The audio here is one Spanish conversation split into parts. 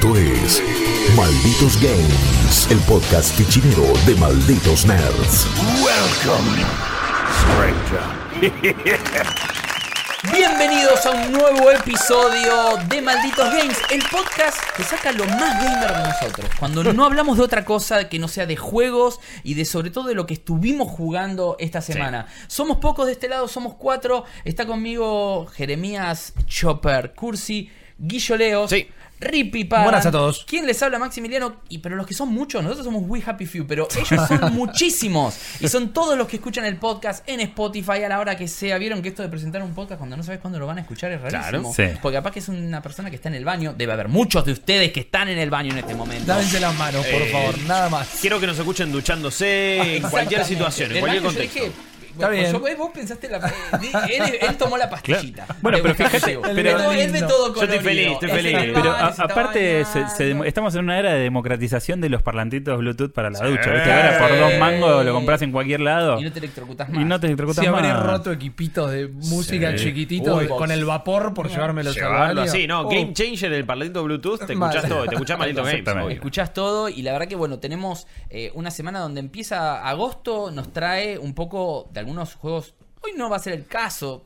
Esto es Malditos Games, el podcast fichinero de Malditos Nerds. Welcome, Bienvenidos a un nuevo episodio de Malditos Games, el podcast que saca lo más gamer de nosotros. Cuando no hablamos de otra cosa que no sea de juegos y de sobre todo de lo que estuvimos jugando esta semana. Somos pocos de este lado, somos cuatro. Está conmigo Jeremías Chopper Cursi, Guillo Leos. Sí. Rippy Para. Buenas a todos. ¿Quién les habla? Maximiliano. Y pero los que son muchos, nosotros somos We Happy Few, pero ellos son muchísimos. Y son todos los que escuchan el podcast en Spotify a la hora que sea. ¿Vieron que esto de presentar un podcast cuando no sabes cuándo lo van a escuchar es rarísimo? Claro, sí. Porque capaz que es una persona que está en el baño. Debe haber muchos de ustedes que están en el baño en este momento. Lávense las manos, por Eh, favor, nada más. Quiero que nos escuchen duchándose en cualquier Exactamente. situación, en cualquier baño yo contexto. dije, Está bueno, bien. yo- vos pensaste la. eh, él, él tomó la pastillita. Bueno, De pero fíjate, pero- Él ve- todo Yo estoy colorido. feliz, estoy feliz. Pero a- está aparte, se- se estamos en una era de democratización de los parlantitos Bluetooth para la Sí. ducha. ¿viste? Ahora por dos mangos lo compras en cualquier lado Y no te electrocutas más. y no te electrocutas Si habré más. roto equipitos de música Sí. chiquititos con el vapor por llevármelos al Llevarlo así, no, Oh, Game Changer, el parlantito Bluetooth, te escuchás todo, te escuchás Maldito Games. Escuchás todo y la verdad que bueno, tenemos eh, una semana donde empieza agosto, nos trae un poco de algunos juegos. Hoy no va a ser el caso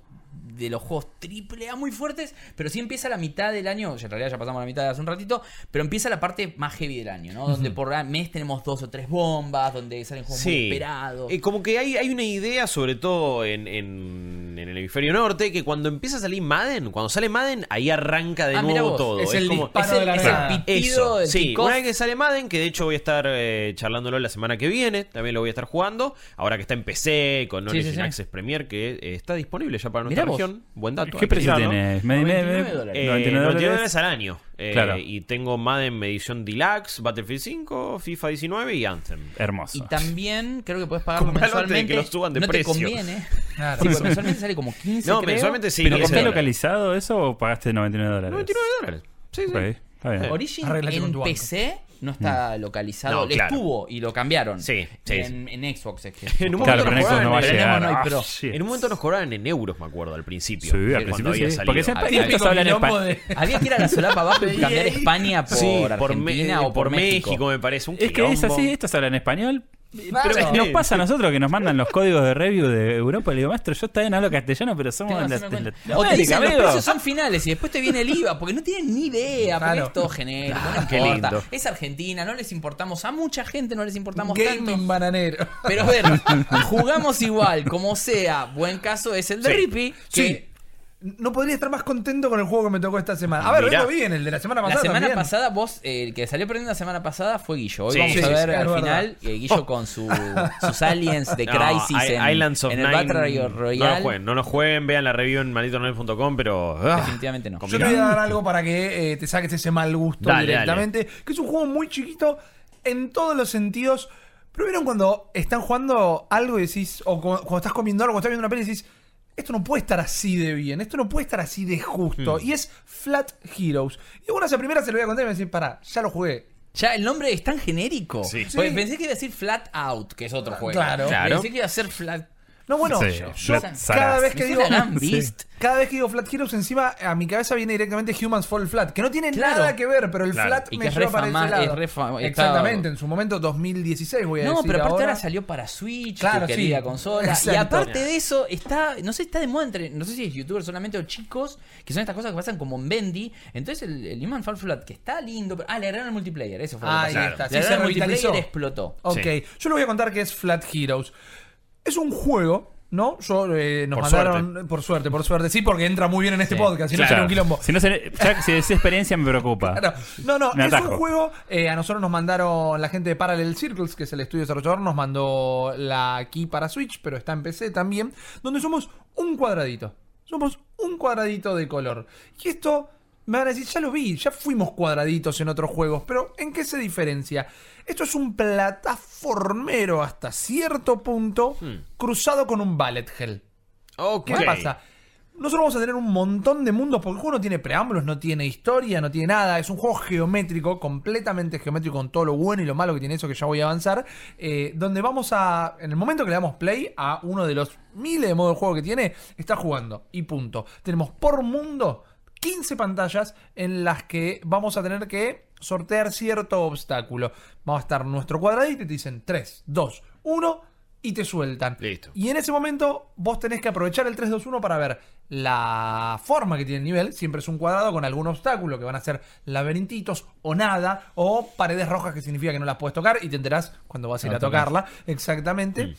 de los juegos triple A muy fuertes, pero sí empieza la mitad del año, ya en realidad ya pasamos la mitad hace un ratito, pero empieza la parte más heavy del año, ¿no? Donde por mes tenemos dos o tres bombas, donde salen juegos muy Sí. esperados. Eh, como que hay, hay una idea, sobre todo en, en- en el hemisferio norte, que cuando empieza a salir Madden, cuando sale Madden, ahí arranca de Ah, nuevo vos, todo. es el como, es el, de la es el pitido Eso, del sí, una vez que sale Madden, que de hecho voy a estar eh, charlándolo la semana que viene, también lo voy a estar jugando, ahora que está en PC, con Origin sí, sí. Access Premier, que eh, está disponible ya para nuestra vos. Buen dato. ¿Qué precio tienes? Me- me- 99 me- dólares. Eh, 99 99 dólares. al año. Eh, Claro. Y tengo Madden edición Deluxe, Battlefield 5, FIFA 19 y Anthem. Hermoso. Y también creo que puedes pagarlo Compralo mensualmente. que lo suban de no precio. te conviene. Claro. Sí, mensualmente sale como 15 No, creo. mensualmente sí. ¿Pero 15 está localizado eso o pagaste 99 dólares? 99 dólares. Sí, sí. Ok, está bien. Origin en. PC no está localizado. No, claro. Estuvo y lo cambiaron. Sí, sí, En, en Xbox es que. En un Claro, momento pero en nos Xbox no va a cobraban en- llegar. no Ah, pro. shit. En un momento nos cobraban en euros, me acuerdo, al principio. Sí, al cuando principio había sí. salido. Porque siempre Típico estos hablan quilombo español. de- Había que ir a la solapa abajo y cambiar España por Sí, Argentina Me- o por, México. me parece. Un Es que es quilombo. así, estos hablan español. Claro. Pero nos pasa a nosotros que nos mandan los códigos de review de Europa. Le digo, maestro, yo también hablo castellano, pero somos hacerme la, de o te dicen los precios son finales y después te viene el IVA porque no tienen ni idea, porque Claro. es todo genérico, no qué importa. lindo. Es Argentina, no les importamos a mucha gente, no les importamos tanto. Gaming bananero. Pero a ver, jugamos igual, como sea. Buen caso es el de Sí. Rippy. Que Sí. No podría estar más contento con el juego que me tocó esta semana. A ver, Mirá. vengo bien, el de la semana la pasada. semana también. pasada, vos, eh, el que salió perdiendo la semana pasada fue Guillo. Hoy Sí, vamos sí, a ver sí, al verdad. final eh, Guillo con su, sus aliens de No, Crisis I- en, Islands of en el Nine, Battle No Royale. lo jueguen, no lo jueguen, vean la review en malditonerd.com, pero. ah, Definitivamente no. Yo te voy a dar algo para que eh, te saques ese mal gusto Dale, directamente. Que es un juego muy chiquito en todos los sentidos. Pero vieron cuando están jugando algo y decís, o cu- cuando estás comiendo algo, cuando estás viendo una peli y decís, esto no puede estar así de bien, esto no puede estar así de justo. Hmm. Y es Flat Heroes. Y bueno, esa primera se lo voy a contar y me voy a decir, pará, ya lo jugué. Ya, el nombre es tan genérico. Sí. Porque Sí. Pensé que iba a decir Flat Out, que es otro juego. Claro. Claro. Pensé que iba a ser Flat. No, bueno, Sí, yo cada Saras. vez que ¿No digo. Cada vez que digo Flat Heroes, encima a mi cabeza viene directamente Humans Fall Flat, que no tiene Claro. nada que ver, pero el Claro. Flat Y me lleva para ese lado. está- Exactamente, en su momento 2016 voy a No, decir pero aparte ahora. ahora salió para Switch, Claro, sí. consola. Y aparte de eso, está, no sé, está de moda entre, no sé si es youtuber solamente o chicos, que son estas cosas que pasan como en Bendy. Entonces el, el Human Fall Flat, que está lindo, pero, ah, le agregaron el multiplayer, eso fue lo que Ahí pasó. está, Le sí, agregaron se el multiplayer explotó. Ok, Sí. yo le voy a contar que es Flat Heroes. Es un juego, ¿no? Yo, eh, nos Por mandaron, por suerte, por suerte, sí, porque entra muy bien en este Sí. podcast, si no sería un quilombo. Si no se, ya, si es experiencia me preocupa. Claro. No, no, Me es atajo. un juego. eh, a nosotros nos mandaron la gente de Parallel Circles, que es el estudio desarrollador, nos mandó la key para Switch, pero está en PC también, donde somos un cuadradito. Somos un cuadradito de color. Y esto, me van a decir, ya lo vi, ya fuimos cuadraditos en otros juegos, pero ¿en qué se diferencia? Esto es un plataformero hasta cierto punto, cruzado con un bullet hell. ¿Qué pasa? Nosotros vamos a tener un montón de mundos porque el juego no tiene preámbulos, no tiene historia, no tiene nada. Es un juego geométrico, completamente geométrico con todo lo bueno y lo malo que tiene eso que ya voy a avanzar. eh, donde vamos a, en el momento que le damos play a uno de los miles de modos de juego que tiene, está jugando. Y punto. Tenemos por mundo 15 pantallas en las que vamos a tener que sortear cierto obstáculo. Va a estar nuestro cuadradito y te dicen 3, 2, 1 y te sueltan. Listo. Y en ese momento vos tenés que aprovechar el 3, 2, 1 para ver la forma que tiene el nivel. Siempre es un cuadrado con algún obstáculo que van a ser laberintitos o nada o paredes rojas que significa que no las puedes tocar y te enterás cuando vas a ir a Cuando tocas. tocarla. Exactamente.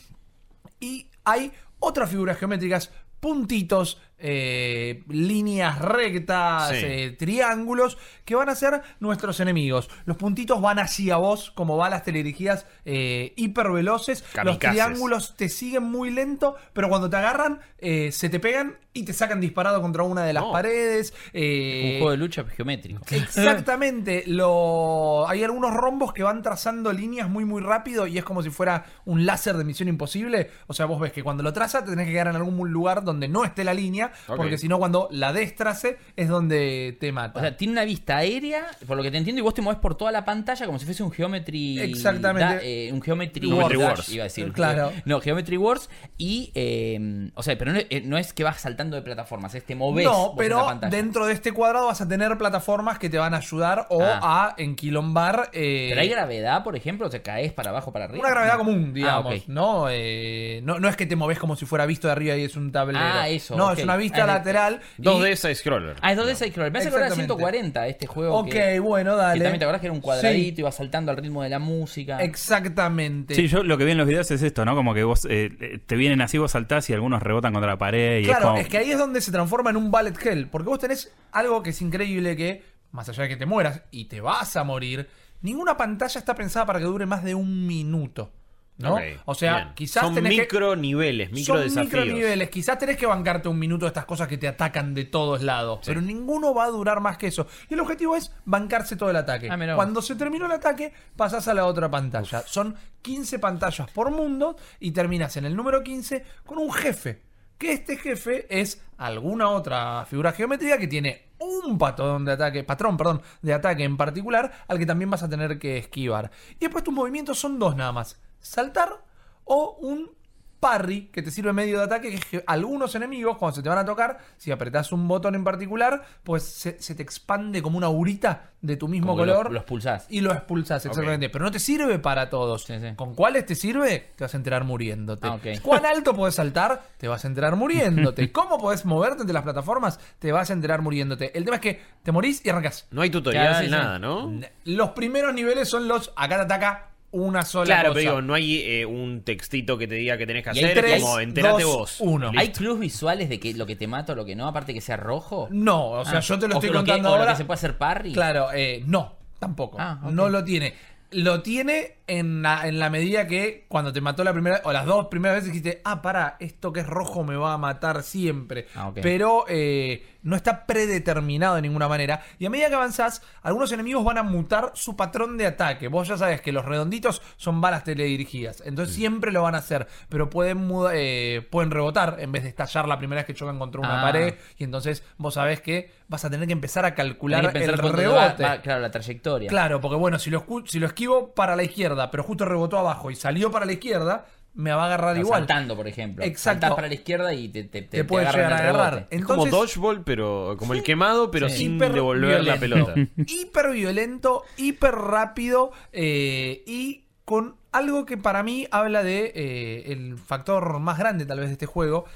Y hay otras figuras geométricas, puntitos, eh, líneas rectas, Sí. eh, triángulos, que van a ser nuestros enemigos. Los puntitos van hacia vos como balas teledirigidas eh, hiper veloces. Los triángulos te siguen muy lento, pero cuando te agarran, eh, se te pegan y te sacan disparado contra una de las No. paredes. eh, Un juego de lucha geométrico. Exactamente. Lo... Hay algunos rombos que van trazando líneas muy muy rápido y es como si fuera un láser de misión imposible. O sea, vos ves que cuando lo traza te tenés que quedar en algún lugar donde no esté la línea, Porque si no cuando la destrace es donde te mata. O sea, tiene una vista aérea, por lo que te entiendo, y vos te mueves por toda la pantalla como si fuese un Geometry. Exactamente. da- eh, un Geometry, Geometry Dash, Wars. Iba a decir. Claro. No, Geometry Wars. Y. eh, o sea, pero no, eh, no es que vas saltando de plataformas, es te moves. no, vos en la pero pantalla. dentro de este cuadrado vas a tener plataformas que te van a ayudar o Ah. a enquilombar. eh, Pero hay gravedad, por ejemplo, o sea, caes para abajo, para arriba. Una gravedad No. común, digamos, Ah, ok. ¿no? Eh, ¿no? No es que te moves como si fuera visto de arriba y es un tablero. Ah, eso, No, es una vista lateral. y- 2D side scroller. Ah, es 2D Scroller. Me hace acordar a Exactamente. 140 este juego. Ok, que, bueno, que dale. también te acordás que era un cuadradito, Sí. iba saltando al ritmo de la música. Exactamente. Sí, yo lo que vi en los videos es esto, ¿no? Como que vos eh, eh, te vienen así, vos saltás y algunos rebotan contra la pared. Y Claro, es, como, es que ahí es donde se transforma en un bullet hell. Porque vos tenés algo que es increíble que, más allá de que te mueras y te vas a morir, ninguna pantalla está pensada para que dure más de un minuto. ¿No? O sea, bien. quizás Son tenés que- micro niveles, micro Son desafíos. microniveles. Quizás tenés que bancarte un minuto de estas cosas que te atacan de todos lados. Pero ninguno va a durar más que eso. Y el objetivo es bancarse todo el ataque. Ah. Cuando se terminó el ataque, pasás a la otra pantalla. Son 15 pantallas por mundo y terminas en el número 15 con un jefe. Que este jefe es alguna otra figura geométrica que tiene un patrón de ataque, patrón, perdón, de ataque en particular, al que también vas a tener que esquivar. Y después tus movimientos son dos nada más. Saltar o un parry que te sirve medio de ataque, que es que algunos enemigos, cuando se te van a tocar, si apretás un botón en particular, pues se, se te expande como una aurita de tu mismo Como que lo- color. lo expulsás. Y lo expulsás, exactamente. Pero no te sirve para todos. Sí, sí. ¿Con cuáles te sirve? Te vas a enterar muriéndote. Ah. ¿Cuán alto puedes saltar? Te vas a enterar muriéndote. ¿Cómo podés moverte entre las plataformas? Te vas a enterar muriéndote. El tema es que te morís y arrancás. No hay tutorial, Claro, sí. nada, ¿no? Los primeros niveles son los acá te ataca una sola Claro, cosa. pero digo, no hay eh, un textito que te diga que tenés que Y hay hacer, tres, como enterate dos, vos. uno. ¿Hay clues visuales de que lo que te mata o lo que no, aparte que sea rojo? No, o sea, Ah, yo te lo o estoy que- contando o lo ahora. que se puede hacer parry. Claro, eh, no, tampoco. Ah, ok. No lo tiene. Lo tiene en la, en la medida que cuando te mató la primera o las dos primeras veces dijiste, ah, para, esto que es rojo me va a matar siempre. Ah. Pero eh, no está predeterminado de ninguna manera. Y a medida que avanzás, algunos enemigos van a mutar su patrón de ataque. Vos ya sabes que los redonditos son balas teledirigidas. Entonces Mm. siempre lo van a hacer. Pero pueden, eh, pueden rebotar en vez de estallar la primera vez que chocan contra una Ah. pared. Y entonces vos sabés que vas a tener que empezar a calcular el rebote. va- va- claro, la trayectoria. Claro, porque bueno, si lo, si lo esquivo para la izquierda, pero justo rebotó abajo y salió para la izquierda, me va a agarrar igual. Saltando, por ejemplo. Exacto. Saltás para la izquierda y te, te, Te puede agarran llegar a el rebote. agarrar. Es como Entonces- dodgeball, pero como el quemado, pero Sí. sin Hiper devolver la pelota. hiper violento, hiper rápido eh, y con algo que para mí habla de eh, el factor más grande tal vez de este juego,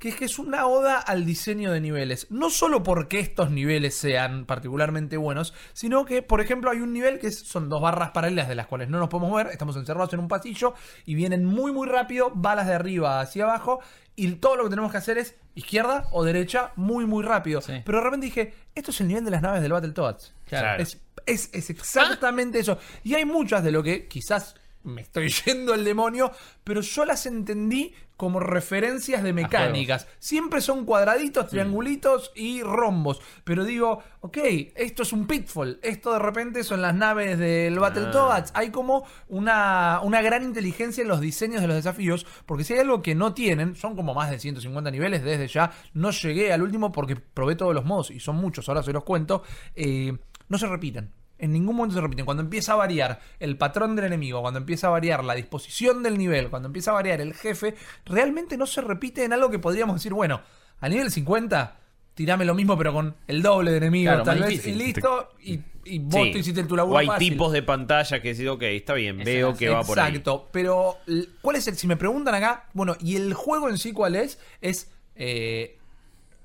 que es que es una oda al diseño de niveles. No solo porque estos niveles sean particularmente buenos, sino que, por ejemplo, hay un nivel que son dos barras paralelas de las cuales no nos podemos ver, estamos encerrados en un pasillo y vienen muy muy rápido, balas de arriba hacia abajo, y todo lo que tenemos que hacer es izquierda o derecha muy muy rápido. Sí. Pero de repente dije, esto es el nivel de las naves del Battletoads. Claro. Es, es, es exactamente eso. Y hay muchas de lo que quizás me estoy yendo el demonio, pero yo las entendí como referencias de mecánicas. Siempre son cuadraditos, triangulitos y rombos. Pero digo, ok, esto es un pitfall. Esto de repente son las naves del Battletoads. Hay como una, una gran inteligencia en los diseños de los desafíos. Porque si hay algo que no tienen, son como más de 150 niveles desde ya. No llegué al último porque probé todos los modos y son muchos, ahora se los cuento. eh, no se repiten. En ningún momento se repiten. Cuando empieza a variar el patrón del enemigo, cuando empieza a variar la disposición del nivel, cuando empieza a variar el jefe, realmente no se repite en algo que podríamos decir, bueno, a nivel 50 tirame lo mismo pero con el doble de enemigos Claro, tal vez difícil. y listo y, y vos Sí. te hiciste tu O laburo hay fácil. tipos de pantalla que decís, ok, está bien, veo que va por ahí. Exacto, pero ¿cuál es el? Si me preguntan acá, bueno, ¿y el juego en sí cuál es? Es eh,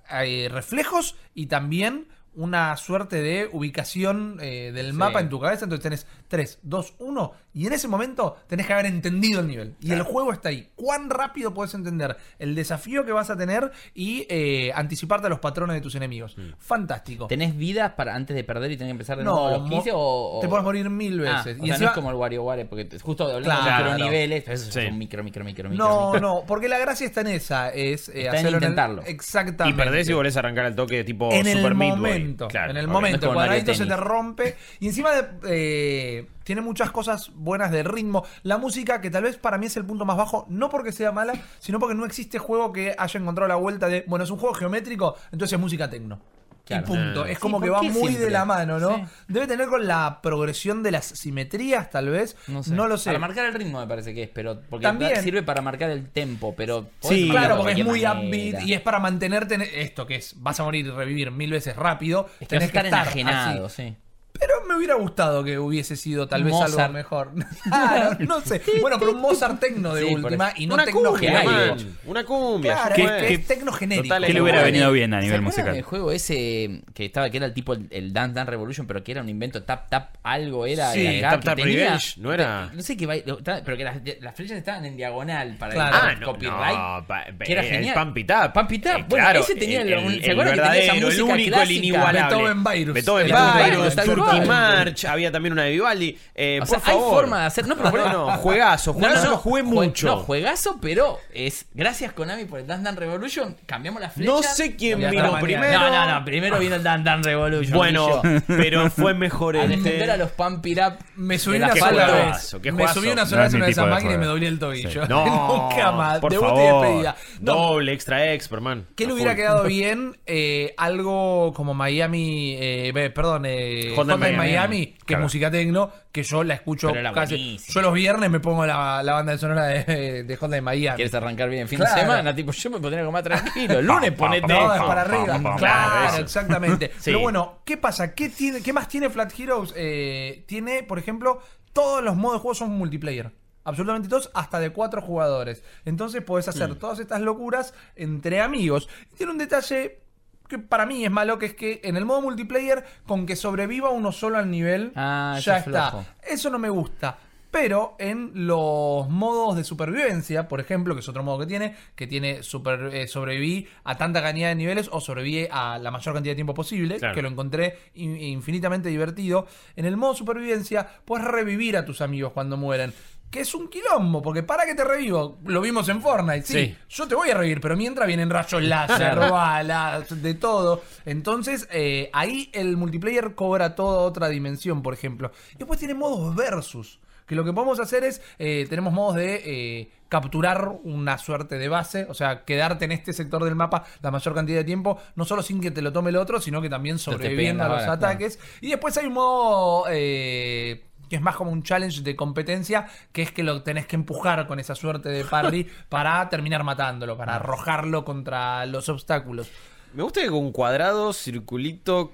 hay reflejos y también una suerte de ubicación eh, del mapa en tu cabeza. Entonces tenés 3, 2, 1 y en ese momento tenés que haber entendido el nivel. Y el juego está ahí. ¿Cuán rápido puedes entender el desafío que vas a tener y eh, anticiparte a los patrones de tus enemigos? Mm. Fantástico. ¿Tenés vidas para antes de perder y tener que empezar de No, nuevo a los mo- 15 o, o- te puedes morir mil Ah, veces. o y sea, encima- no es como el WarioWare, porque justo hablando Claro. de microniveles, pero esos Sí. son micro, micro, micro, micro. No, micro. no, porque la gracia está en esa, es eh, Está en el- intentarlo. Y exactamente. perdés y volvés a arrancar al toque tipo en Super el Boy. momento, Claro, en el ok. momento, No el cuadradito se te rompe y encima de, eh, tiene muchas cosas buenas de ritmo. La música, que tal vez para mí es el punto más bajo, no porque sea mala, sino porque no existe juego que haya encontrado la vuelta de, bueno, es un juego geométrico, entonces es música tecno. Claro. Y punto. Es Sí, como que ¿por va muy siempre? de la mano, ¿no? Sí. Debe tener con la progresión de las simetrías, tal vez. No, lo sé. Para marcar el ritmo me parece que es, pero porque También. sirve para marcar el tempo, pero Sí, Claro, porque es muy upbeat y es para mantenerte en esto que es vas a morir y revivir mil veces rápido. Es que estar enajenado, así. sí. Pero me hubiera gustado que hubiese sido tal vez Mozart. algo mejor. Claro, no sé. Bueno, pero un Mozart tecno de Sí, última y no una tecno cumbia, genérico. Una cumbia. Claro, es fue. que es tecno genérico. Total, ¿Qué le hubiera venido bien a ¿Se nivel musical? del juego ese que estaba que era el tipo el, el Dance Dance Revolution, pero que era un invento tap tap algo era Sí, de Tap que Tap tenía- Revenge, ¿no era? No sé qué pero que las, las flechas estaban en diagonal para Claro. el Ah, no, copyright. no, pa- que era el genial. Pump It Up. Pump It Up. Eh, Bueno, claro, ese tenía el, el- ¿se el acuerdan que tenía esa verdadero, el música único, el inigualable. Beethoven Virus. Beethoven Virus, cual. March, había también una de Vivaldi. Eh, O por sea, hay forma de hacer. No, pero Bueno, juegazo, juegazo, lo jugué mucho. No, juegazo, pero es gracias Konami por el Dance Dance Revolution. Cambiamos las flechas. No sé quién vino primero. No, no, no. Primero vino el Dance Dance Revolution. Bueno, pero fue mejor Al este. defender a los Pump It Up. Me subí una sola vez. Me subí una No sola vez en una de esas máquinas y me dolía el tobillo. No, Nunca más. Por Debut y favor. despedida. No, Doble, extra expert, man. ¿Qué le hubiera quedado bien? Eh, algo como Miami, eh, perdón, eh, Hotline Hotline Miami. Miami, que Claro. es música tecno, que yo la escucho casi. buenísimo. Yo los viernes me pongo la, la banda de sonora de, de Hotline Miami. ¿Quieres arrancar bien el fin Claro. de semana? Tipo, yo me pondría como más tranquilo. El lunes ponete. No, es para arriba. claro, exactamente. Sí. Pero bueno, ¿qué pasa? ¿Qué, tiene, ¿Qué más tiene Flat Heroes? Eh, tiene, por ejemplo, todos los modos de juego son multiplayer. Absolutamente todos, hasta de cuatro jugadores. Entonces podés hacer Mm. todas estas locuras entre amigos. Y tiene un detalle que para mí es malo, que es que en el modo multiplayer, con que sobreviva uno solo al nivel, Ah, eso ya es está. flojo. Eso no me gusta. Pero en los modos de supervivencia, por ejemplo, que es otro modo que tiene, que tiene super, eh, sobreviví a tanta cantidad de niveles o sobreviví a la mayor cantidad de tiempo posible, Claro. que lo encontré in- infinitamente divertido. En el modo supervivencia, puedes revivir a tus amigos cuando mueren. Que es un quilombo, porque para que te revivo, lo vimos en Fortnite, sí, Sí. yo te voy a revivir, pero mientras vienen rayos láser, balas, de todo. Entonces, eh, ahí el multiplayer cobra toda otra dimensión, por ejemplo. Y después tiene modos versus. Que lo que podemos hacer es, eh, tenemos modos de eh, capturar una suerte de base, o sea, quedarte en este sector del mapa la mayor cantidad de tiempo, no solo sin que te lo tome el otro, sino que también sobreviviendo a los ataques. Y después hay un modo... que es más como un challenge de competencia, que es que lo tenés que empujar con esa suerte de parry para terminar matándolo, para arrojarlo contra los obstáculos. Me gusta que con cuadrado, circulito,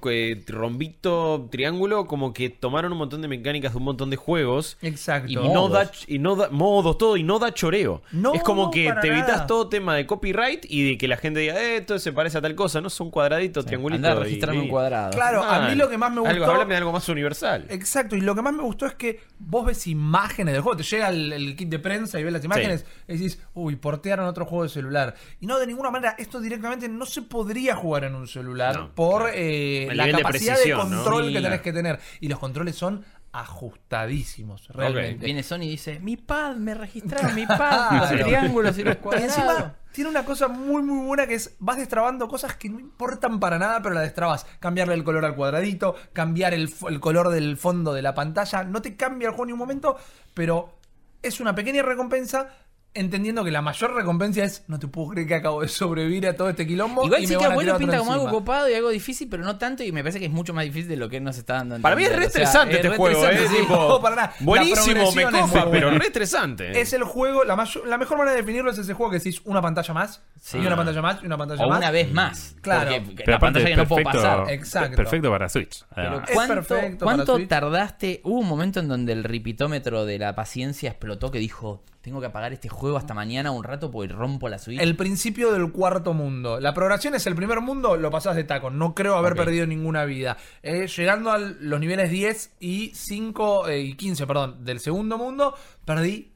rombito, triángulo, como que tomaron un montón de mecánicas de un montón de juegos. Exacto. Y no, da, y no da modos, todo, y no da choreo. No, es como no, que para te evitas nada. todo tema de copyright y de que la gente diga, eh, esto se parece a tal cosa, ¿no? Son cuadraditos, triangulitos. Andá y- registrando un cuadrado. Claro, a mí lo que más me gustó... Algo, háblame de algo más universal. Exacto, y lo que más me gustó es que vos ves imágenes del juego, te llega el, el kit de prensa y ves las imágenes y decís, uy, portearon otro juego de celular. Y no, de ninguna manera, esto directamente no se podría jugar en un celular No, por claro. eh, la de capacidad de, precisión, ¿no? control Sí. que tenés que tener. Y los controles son ajustadísimos, realmente. Viene Sony y dice, mi pad, me registraron mi pad, los triángulos y los Y cuadrados. encima tiene una cosa muy muy buena que es vas destrabando cosas que no importan para nada, pero la destrabas. Cambiarle el color al cuadradito, cambiar el, el color del fondo de la pantalla. No te cambia el juego ni un momento, pero es una pequeña recompensa entendiendo que la mayor recompensa es no te puedo creer que acabo de sobrevivir a todo este quilombo. Igual y sí me que van a bueno tirar pinta como algo copado y algo difícil, pero no tanto. Y me parece que es mucho más difícil de lo que él nos está dando. a Para mí es re entender. O sea, estresante es este re juego, estresante, ¿eh? sí. Tipo, No, para nada. La buenísimo, me es copa, pero re estresante. Es el juego, la, mayor- la mejor manera de definirlo es ese juego que decís una pantalla más, Sí. y una pantalla más, y una pantalla O más. una vez más. Claro. Porque Pero la pantalla es que no puedo perfecto, pasar. Exacto. perfecto para Switch. Pero. Es ¿cuánto, perfecto cuánto para Switch. tardaste? Hubo un momento en donde el repitómetro de la paciencia explotó que dijo, tengo que apagar este juego hasta mañana un rato porque rompo la Switch. El principio del cuarto mundo. La progresión es el primer mundo, lo pasás de taco. No creo haber perdido ninguna vida. Eh, llegando a los niveles 10 y 5 eh, y 15, perdón, del segundo mundo, perdí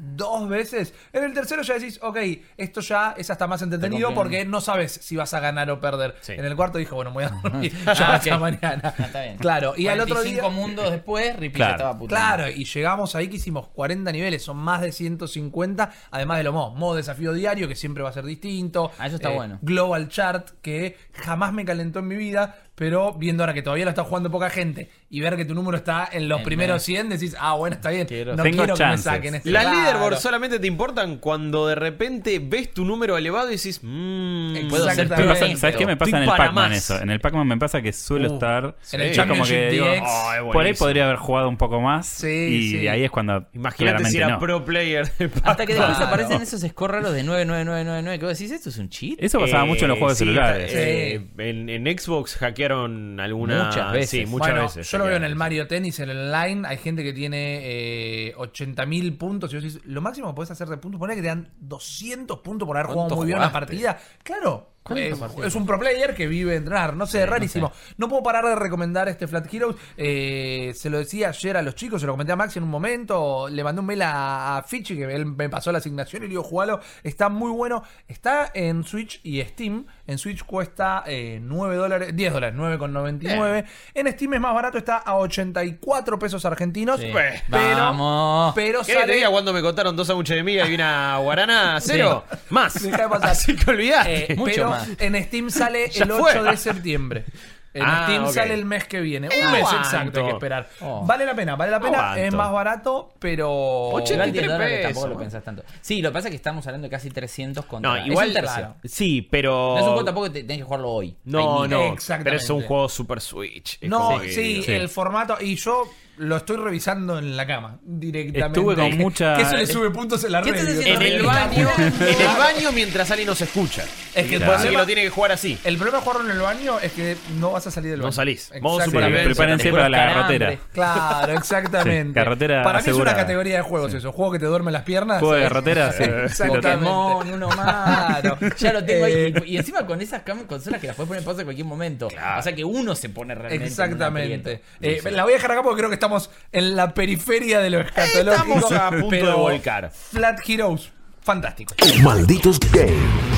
dos veces. En el tercero ya decís, ok, esto ya es hasta más entretenido Te porque no sabes si vas a ganar o perder. Sí. En el cuarto dije, bueno, voy a dormir Ah, ya hasta mañana. Ah, está bien. Claro, y al otro día... 45 mundos después, Rippy Claro. estaba puto. Claro, y llegamos ahí que hicimos 40 niveles, son más de 150, además de lo modo, modo desafío diario, que siempre va a ser distinto. Eh, Ah, eso está bueno. Global Chart, que jamás me calentó en mi vida, pero viendo ahora que todavía lo está jugando poca gente y ver que tu número está en los En primeros vez. 100, decís, ah, bueno, está bien, Quiero- no Tengo quiero que me saquen este. Las Claro. leaderboards solamente te importan cuando de repente ves tu número elevado y decís, mmm, Puedo peor. ¿Sabes qué me pasa Estoy en el Pac-Man eso? En el Pac-Man me pasa que suelo Uh, estar. en el yo como que digo. "Oh, por ahí buenísimo". podría haber jugado un poco más. Sí, y sí. ahí es cuando. Imagínate si era no. pro player. Hasta que después Claro. aparecen esos scores raros de 99999 que vos decís, ¿esto es un cheat? Eso pasaba mucho en los juegos de sí, celulares. eh, en, en Xbox hackearon alguna. Muchas veces. Sí, muchas Bueno, veces. yo lo veo en el. Mario Tennis, en el online, hay gente que tiene eh, 80.000 puntos y vos decís, lo máximo que podés hacer de puntos, poner que te dan 200 puntos por haber jugado ¿Cuánto muy bien una partida. Claro, ¿Cuánto es, un pro player que vive de entrenar, no sé, Sí, rarísimo. no No, puedo parar de recomendar este Flat Heroes. Eh, se lo decía ayer a los chicos, se lo comenté a Maxi en un momento, le mandé un mail a, a Fichi que él me pasó la asignación y le digo, jugalo, está muy bueno. Está en Switch y Steam. En Switch cuesta eh, 9 dólares, 10 dólares, 9,99. En Steam es más barato, está a 84 pesos argentinos. Sí. Pero, Vamos. pero ¿Qué te sale... diga cuando me contaron dos sándwiches de miga y una guarana cero? Más. De pasar. Así que olvidaste. Eh, Mucho pero más. en Steam sale el fue. 8 de septiembre. En Ah, Steam ok. sale el mes que viene. Un mes exacto hay que esperar. Oh. Vale la pena, vale la pena. Es más barato, pero. Ocho- Igual 10 83 dólares tampoco pesos. lo pensás tanto. Sí, lo que pasa es que estamos hablando de casi 300 contra... No, es igual. un tercio. claro. Sí, pero. No es un juego tampoco que te- tenés que jugarlo hoy. No, no. Exactamente. Pero es un juego Super Switch. Es No, sí, Sí. el formato. Y yo lo estoy revisando en la cama directamente. Estuve con mucha- Que eso le sube puntos en la ¿Qué red. En el baño, en el baño mientras alguien nos escucha. Es que el problema- lo tiene que jugar así. El problema de jugarlo en el baño es que no vas a salir del No baño. salís. Modo Exactamente. Sí, prepárense para la calambre. Claro, exactamente. Sí, carretera Para mí es una categoría de juegos eso. Juego que te duerme las piernas. Juego de garrotera, sí. Exactamente. Pokémon, uno más. Ya lo tengo ahí. Eh, Y, encima con esas consolas que las puedes poner en pausa en cualquier momento. O sea que uno se pone realmente. Exactamente. Eh, La voy a dejar acá porque creo que estamos en la periferia de lo escatológico. Estamos a punto pero de volcar. Flat Heroes, fantástico. Malditos Games.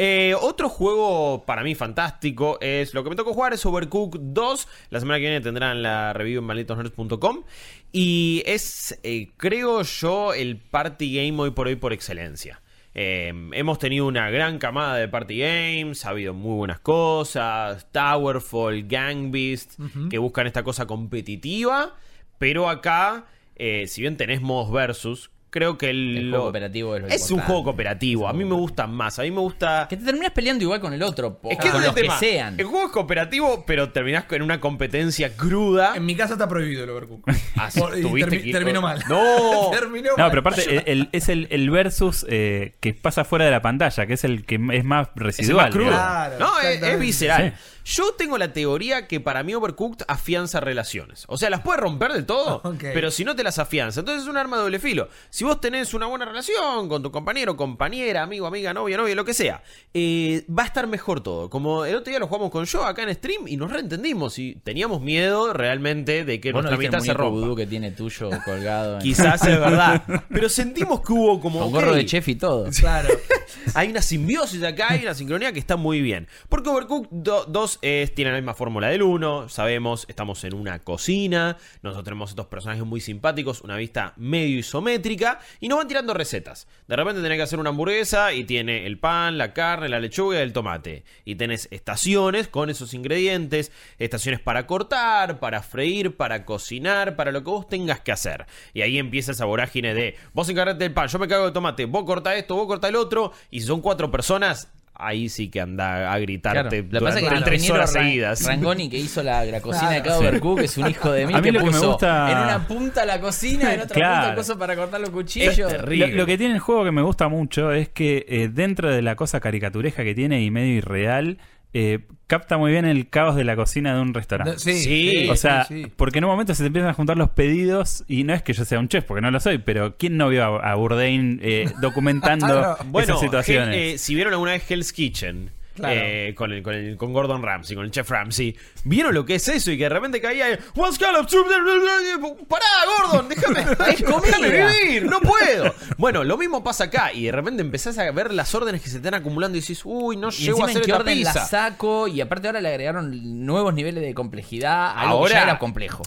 Eh, otro juego para mí fantástico es lo que me tocó jugar es Overcooked 2. La semana que viene tendrán la review en malditosnerds.com. Y es, eh, creo yo, el party game hoy por hoy por excelencia. Eh, hemos tenido una gran camada de party games, ha habido muy buenas cosas, Towerfall, Gang Beast, que buscan esta cosa competitiva, pero acá, eh, si bien tenés modos versus, creo que el, El lo- juego cooperativo es lo es un juego cooperativo. A mí me gusta más, a mí me gusta... Que te terminas peleando igual con el otro. po- Es que con es los el tema. que sean. El juego es cooperativo, pero terminás con una competencia cruda. En mi casa está prohibido el Overcook. Ah, sí, Por- y tuviste termi- que- terminó mal. No. terminó No, mal. pero aparte el- el- es el, el versus eh, que pasa fuera de la pantalla, que es el que es más Es residual. más crudo. Claro, no, es- es, visceral. Yo tengo la teoría que para mí Overcooked afianza relaciones. O sea, las puede romper del todo, pero si no te las afianza. Entonces es un arma de doble filo. Si vos tenés una buena relación con tu compañero, compañera, amigo, amiga, novia, novia, lo que sea, eh, va a estar mejor todo. Como el otro día lo jugamos con yo acá en stream y nos reentendimos y teníamos miedo realmente de que no nuestra el mitad se rompa. que tiene tuyo colgado. en- Quizás es verdad. Pero sentimos que hubo como. Con gorro de chef y todo. Claro. hay una simbiosis acá, hay una sincronía que está muy bien. Porque Overcooked 2 es, tiene la misma fórmula del 1, sabemos, estamos en una cocina, nosotros tenemos estos personajes muy simpáticos, una vista medio isométrica, y nos van tirando recetas. De repente tenés que hacer una hamburguesa y tiene el pan, la carne, la lechuga y el tomate. Y tenés estaciones con esos ingredientes, estaciones para cortar, para freír, para cocinar, para lo que vos tengas que hacer. Y ahí empieza esa vorágine de vos encargate del pan, yo me cago de tomate, vos corta esto, vos corta el otro, y si son cuatro personas, ahí sí que anda a gritarte Lo que pasa es que durante el tres horas Ra- seguidas. Rangoni que hizo la, la cocina de Claro. cada Overcook es un hijo de mí A mí que lo que me gusta- en una punta la cocina, en otra punta Claro. el coso para cortar los cuchillos. Es terrible. Lo, lo que tiene el juego que me gusta mucho es que eh, dentro de la cosa caricaturesca que tiene y medio irreal, eh, capta muy bien el caos de la cocina de un restaurante. Sí, Sí, o sea, sí, sí. porque en un momento se te empiezan a juntar los pedidos y no es que yo sea un chef, porque no lo soy, pero ¿quién no vio a, a Bourdain eh, documentando. Bueno, esas situaciones? Hell- eh, si vieron alguna vez Hell's Kitchen. Claro. eh, con, el, con, el- con Gordon Ramsay, con el chef Ramsay. ¿Vieron lo que es eso? Y que de repente caía. el, soup. ¡Pará, Gordon! ¡Déjame, déjame vivir! ¡No puedo! Bueno, lo mismo pasa acá. Y de repente empezás a ver las órdenes que se están acumulando y dices, uy, no Y llego a hacer qué esta orden la saco y aparte ahora le agregaron nuevos niveles de complejidad a algo que Ahora- ya era complejo.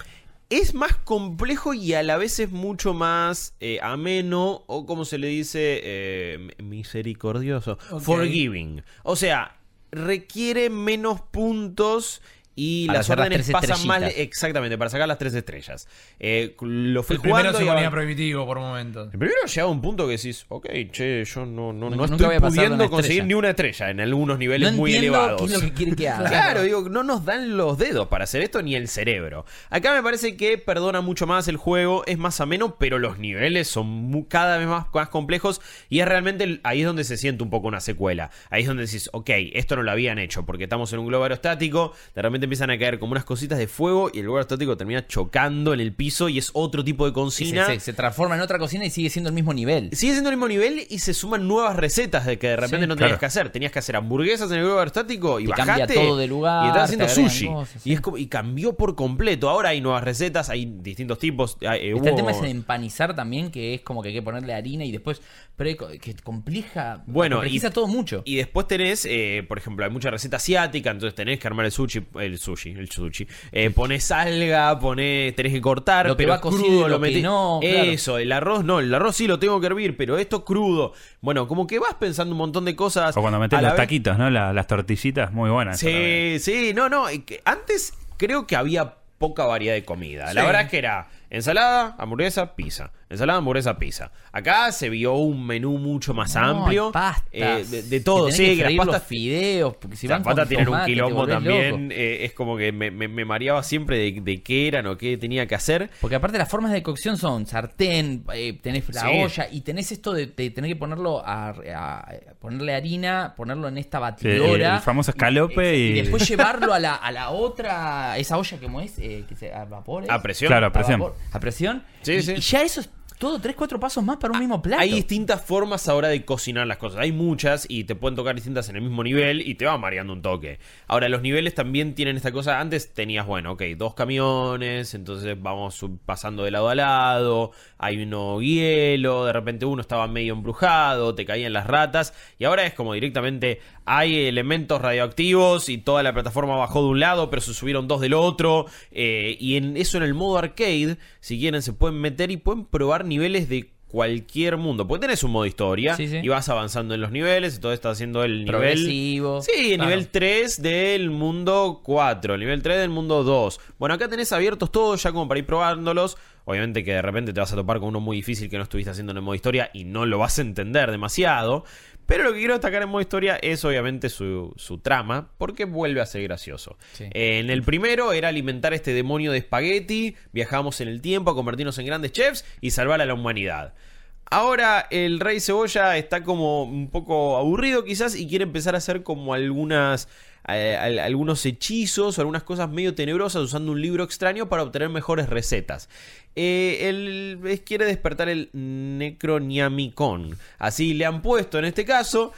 es más complejo y a la vez es mucho más eh, ameno o como se le dice eh, misericordioso, forgiving. O sea, requiere menos puntos y Para las órdenes pasan mal exactamente para sacar las tres estrellas. Eh, lo fui El primero se ponía prohibitivo por momentos. el primero llega a un punto que decís, ok, che, yo no, no, no estoy pudiendo conseguir ni una estrella en algunos No niveles muy entiendo elevados. qué es lo que quiere que haga. Claro, digo, no nos dan los dedos para hacer esto ni el cerebro. Acá me parece que perdona mucho más el juego, es más ameno, pero los niveles son cada vez más, más complejos y es realmente el- ahí es donde se siente un poco una secuela. Ahí es donde decís, ok, esto no lo habían hecho porque estamos en un globo aerostático, de repente empiezan a caer como unas cositas de fuego y el globo aerostático termina chocando en el piso y es otro tipo de cocina. se, se transforma en otra cocina y sigue siendo el mismo nivel. Sigue siendo el mismo nivel y se suman nuevas recetas de que de repente Sí, no tenías claro. que hacer. Tenías que hacer hamburguesas en el globo aerostático y Te bajaste cambia todo de lugar, y estás haciendo sushi. cosas, y es como, y cambió por completo. Ahora hay nuevas recetas, hay distintos tipos. hay- eh, Está el hubo- tema de empanizar también, que es como que hay que ponerle harina y después. Pero que compleja. Bueno, y- todo mucho. Y después tenés, eh, por ejemplo, hay mucha receta asiática, entonces tenés que armar el sushi, el sushi, el sushi. Eh, ponés alga, ponés, tenés que cortar, Lo que pero va es cocido y crudo, lo metí- no, claro. Eso, el arroz no, el arroz sí lo tengo que hervir, pero esto crudo. Bueno, como que vas pensando un montón de cosas. o cuando metes los vez. taquitos, ¿no? La- las tortillitas, muy buenas. Sí, sí, no, no. Antes creo que había poca variedad de comida. La verdad es que era ensalada, hamburguesa, pizza. Ensalada, hamburguesa, pizza. Acá se vio un menú mucho más No, amplio. pastas. eh, de, todo, sí, que las los pastas. fideos, porque si las van con pastas tienen un tomate, quilombo también. eh, es como que me, me- me mareaba siempre de, de qué eran o qué tenía que hacer. Porque aparte las formas de cocción son sartén, eh, tenés la Sí. olla y tenés esto de, de tener que ponerlo a, a- ponerle harina, ponerlo en esta Sí, el, batidora. el famoso escalope y, y después llevarlo a la, a la otra, esa olla que es, eh, que se a vapor. A presión. Claro, a presión. vapor, a presión. Sí, y, sí. y ya eso es todo tres, cuatro pasos más para un mismo plato. Hay distintas formas ahora de cocinar las cosas. Hay muchas y te pueden tocar distintas en el mismo nivel y te va mareando un toque. Ahora, los niveles también tienen esta cosa. Antes tenías, bueno, ok, dos camiones, entonces vamos pasando de lado a lado. Hay uno hielo, de repente uno estaba medio embrujado, te caían las ratas. Y ahora es como directamente hay elementos radioactivos y toda la plataforma bajó de un lado, pero se subieron dos del otro. eh, y en eso en el modo arcade, si quieren, se pueden meter y pueden probar niveles de cualquier mundo. Porque tenés un modo historia Sí, sí. y vas avanzando en los niveles, entonces estás haciendo el nivel... Progresivo. Sí, el Claro. nivel 3 del mundo 4, el nivel 3 del mundo 2. Bueno, acá tenés abiertos todos ya como para ir probándolos. Obviamente que de repente te vas a topar con uno muy difícil que no estuviste haciendo en el modo historia y no lo vas a entender demasiado. Pero lo que quiero destacar en modo historia es obviamente su, su trama, porque vuelve a ser gracioso. Sí. Eh, en el primero era alimentar este demonio de espagueti, viajamos en el tiempo a convertirnos en grandes chefs y salvar a la humanidad. Ahora el rey cebolla está como un poco aburrido quizás y quiere empezar a hacer como algunas eh, al- algunos hechizos o algunas cosas medio tenebrosas usando un libro extraño para obtener mejores recetas. Eh, él quiere despertar el Necroniamicon. Así le han puesto en este caso.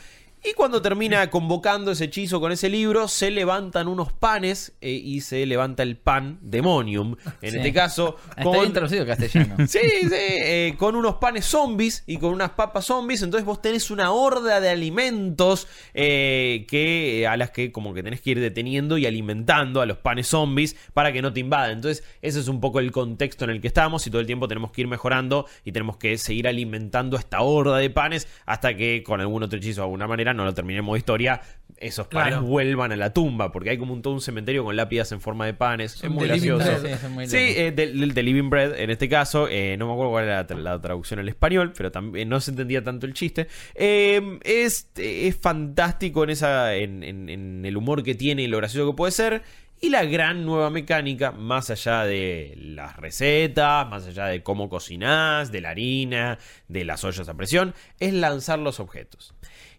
Y cuando termina convocando ese hechizo con ese libro, se levantan unos panes eh, y se levanta el pan demonium. En Sí. este caso, Está traducido castellano. Sí, sí, eh, con unos panes zombies y con unas papas zombies. Entonces vos tenés una horda de alimentos eh, que, a las que como que tenés que ir deteniendo y alimentando a los panes zombies para que no te invadan. Entonces ese es un poco el contexto en el que estamos y todo el tiempo tenemos que ir mejorando y tenemos que seguir alimentando a esta horda de panes hasta que con algún otro hechizo de alguna manera no lo terminemos de historia. Esos panes Claro. vuelvan a la tumba, porque hay como un, todo un cementerio con lápidas en forma de panes. Es muy gracioso. Bread. Sí, muy Sí, eh, del del- de Living Bread en este caso. eh, no me acuerdo cuál era la, tra- la traducción al español, pero también no se entendía tanto el chiste. Eh, es, es fantástico en, esa, en, en- en el humor que tiene y lo gracioso que puede ser. Y la gran nueva mecánica, más allá de las recetas, más allá de cómo cocinás, de la harina, de las ollas a presión, es lanzar los objetos.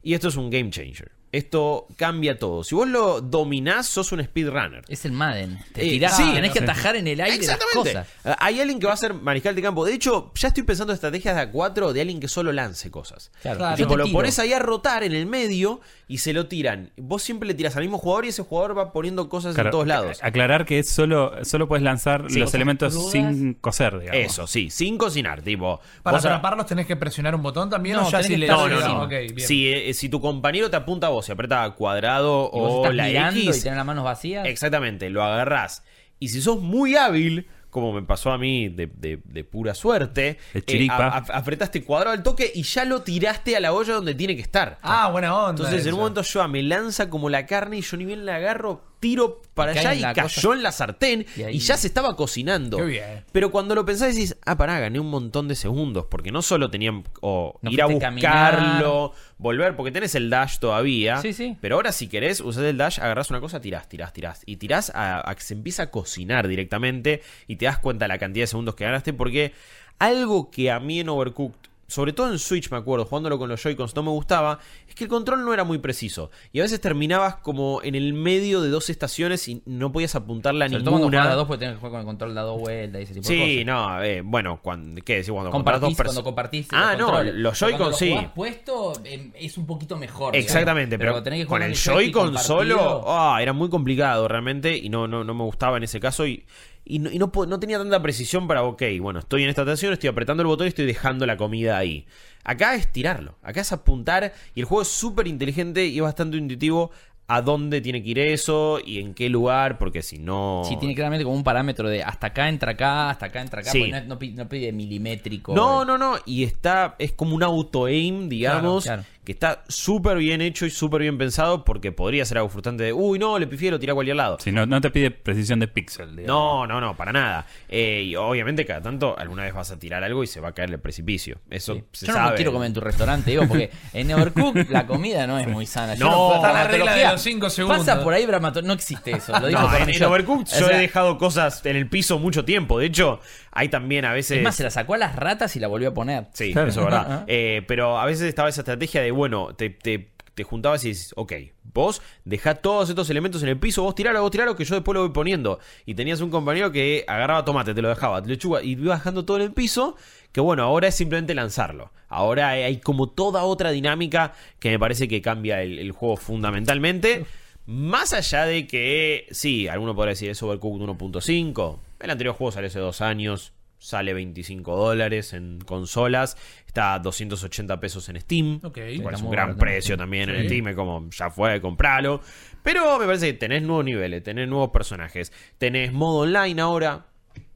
Y esto es un game changer. Esto cambia todo. Si vos lo dominás, sos un speedrunner. Es el Madden. Te Eh, tirás, sí, tenés que atajar en el aire las Exactamente. cosas. Eh, Hay alguien que va a ser mariscal de campo. De hecho, ya estoy pensando en estrategias de A4 de alguien que solo lance cosas. Claro. Claro. Tipo, lo pones ahí a rotar en el medio y se lo tiran. Vos siempre le tiras al mismo jugador y ese jugador va poniendo cosas Claro, en todos lados. Aclarar que es solo, solo puedes lanzar Sí. los elementos crudas. sin coser, digamos. Eso, sí, sin cocinar. Tipo, Para atraparlos tenés que presionar un botón también No, o ya si le No, no, bien. Si, eh, si tu compañero te apunta a vos y aprieta cuadrado Y vos o estás la X, y tenés las manos vacías. Exactamente, lo agarrás. Y si sos muy hábil, como me pasó a mí de, de- de pura suerte, eh, chiripa. a- a- apretaste cuadrado al toque y ya lo tiraste a la olla donde tiene que estar. Ah, buena onda. Entonces en un momento yo me lanza como la carne y yo ni bien la agarro, tiro para Y allá y cayó cosa. en la sartén Y ya se estaba cocinando. Qué bien. Pero cuando lo pensás decís, ah, pará, gané un montón de segundos, porque no solo tenían o No ir a buscarlo, volver, porque tenés el dash todavía. Sí, sí. Pero ahora si querés, usás el dash, agarrás una cosa, tirás, tirás, tirás. Y tirás a, a que se empieza a cocinar directamente y te das cuenta de la cantidad de segundos que ganaste, porque algo que a mí en Overcooked sobre todo en Switch me acuerdo, jugándolo con los Joy-Cons no me gustaba, es que el control no era muy preciso. Y a veces terminabas como en el medio de dos estaciones y no podías apuntarla a Sobre todo cuando ninguna. a dos, porque tenés que jugar con el control de dos vueltas y ese tipo de Sí, cosas. no, eh, bueno, cuando, ¿qué decís? Cuando dos Compartís, cuando compartís Ah, los no, los Pero cuando Joy-Con sí. puesto eh, es un poquito mejor. digamos. Exactamente, pero, tenés que con el Joy-Con solo ah, era muy complicado realmente y no, no, no me gustaba en ese caso y, y, no, y no tenía tanta precisión para, ok, bueno, estoy en esta estación, estoy apretando el botón y estoy dejando la comida ahí. Acá es tirarlo, acá es apuntar y el juego es súper inteligente y es bastante intuitivo a dónde tiene que ir eso y en qué lugar, porque si no... Sí, tiene claramente como un parámetro de hasta acá entra acá, hasta acá entra acá, Sí. porque no, no pi- no pide milimétrico. No, eh. no, no. Y está. Es como un auto-aim, digamos. Claro, claro. Que está súper bien hecho y súper bien pensado. Porque podría ser algo frustrante de. Uy, no, le pifié, lo tiré a cualquier lado. Si no, no te pide precisión de píxel. No, no, no, para nada. Eh, y obviamente, cada tanto, alguna vez vas a tirar algo y se va a caer el precipicio. Eso Sí. se Yo no sabe. me quiero comer en tu restaurante, digo, porque en Overcook la comida no es muy sana. Yo No, puedo- está la regla de los cinco segundos. Pasa por ahí, Bramato. No existe eso. Lo dijo No, en, en Overcooked O yo sea, he dejado cosas en el piso mucho tiempo. De hecho, hay también a veces. Es más, se la sacó a las ratas y la volvió a poner. Sí, Claro. eso es verdad. Eh, pero a veces estaba esa estrategia de, bueno, te, te, te juntabas y dices, ok, vos dejá todos estos elementos en el piso, vos tiralo, vos tiralo, que yo después lo voy poniendo. Y tenías un compañero que agarraba tomate, te lo dejaba, lechuga, y iba bajando todo en el piso, que bueno, ahora es simplemente lanzarlo. Ahora hay como toda otra dinámica que me parece que cambia el, el juego fundamentalmente. Más allá de que, sí, alguno podrá decir es Overcooked 1.5. El anterior juego salió hace dos años. Sale 25 dólares en consolas. Está a 280 pesos en Steam. Ok. Igual Está es un gran precio también en. Steam. Es como, ya fue, compralo. Pero me parece que tenés nuevos niveles, tenés nuevos personajes. Tenés modo online ahora.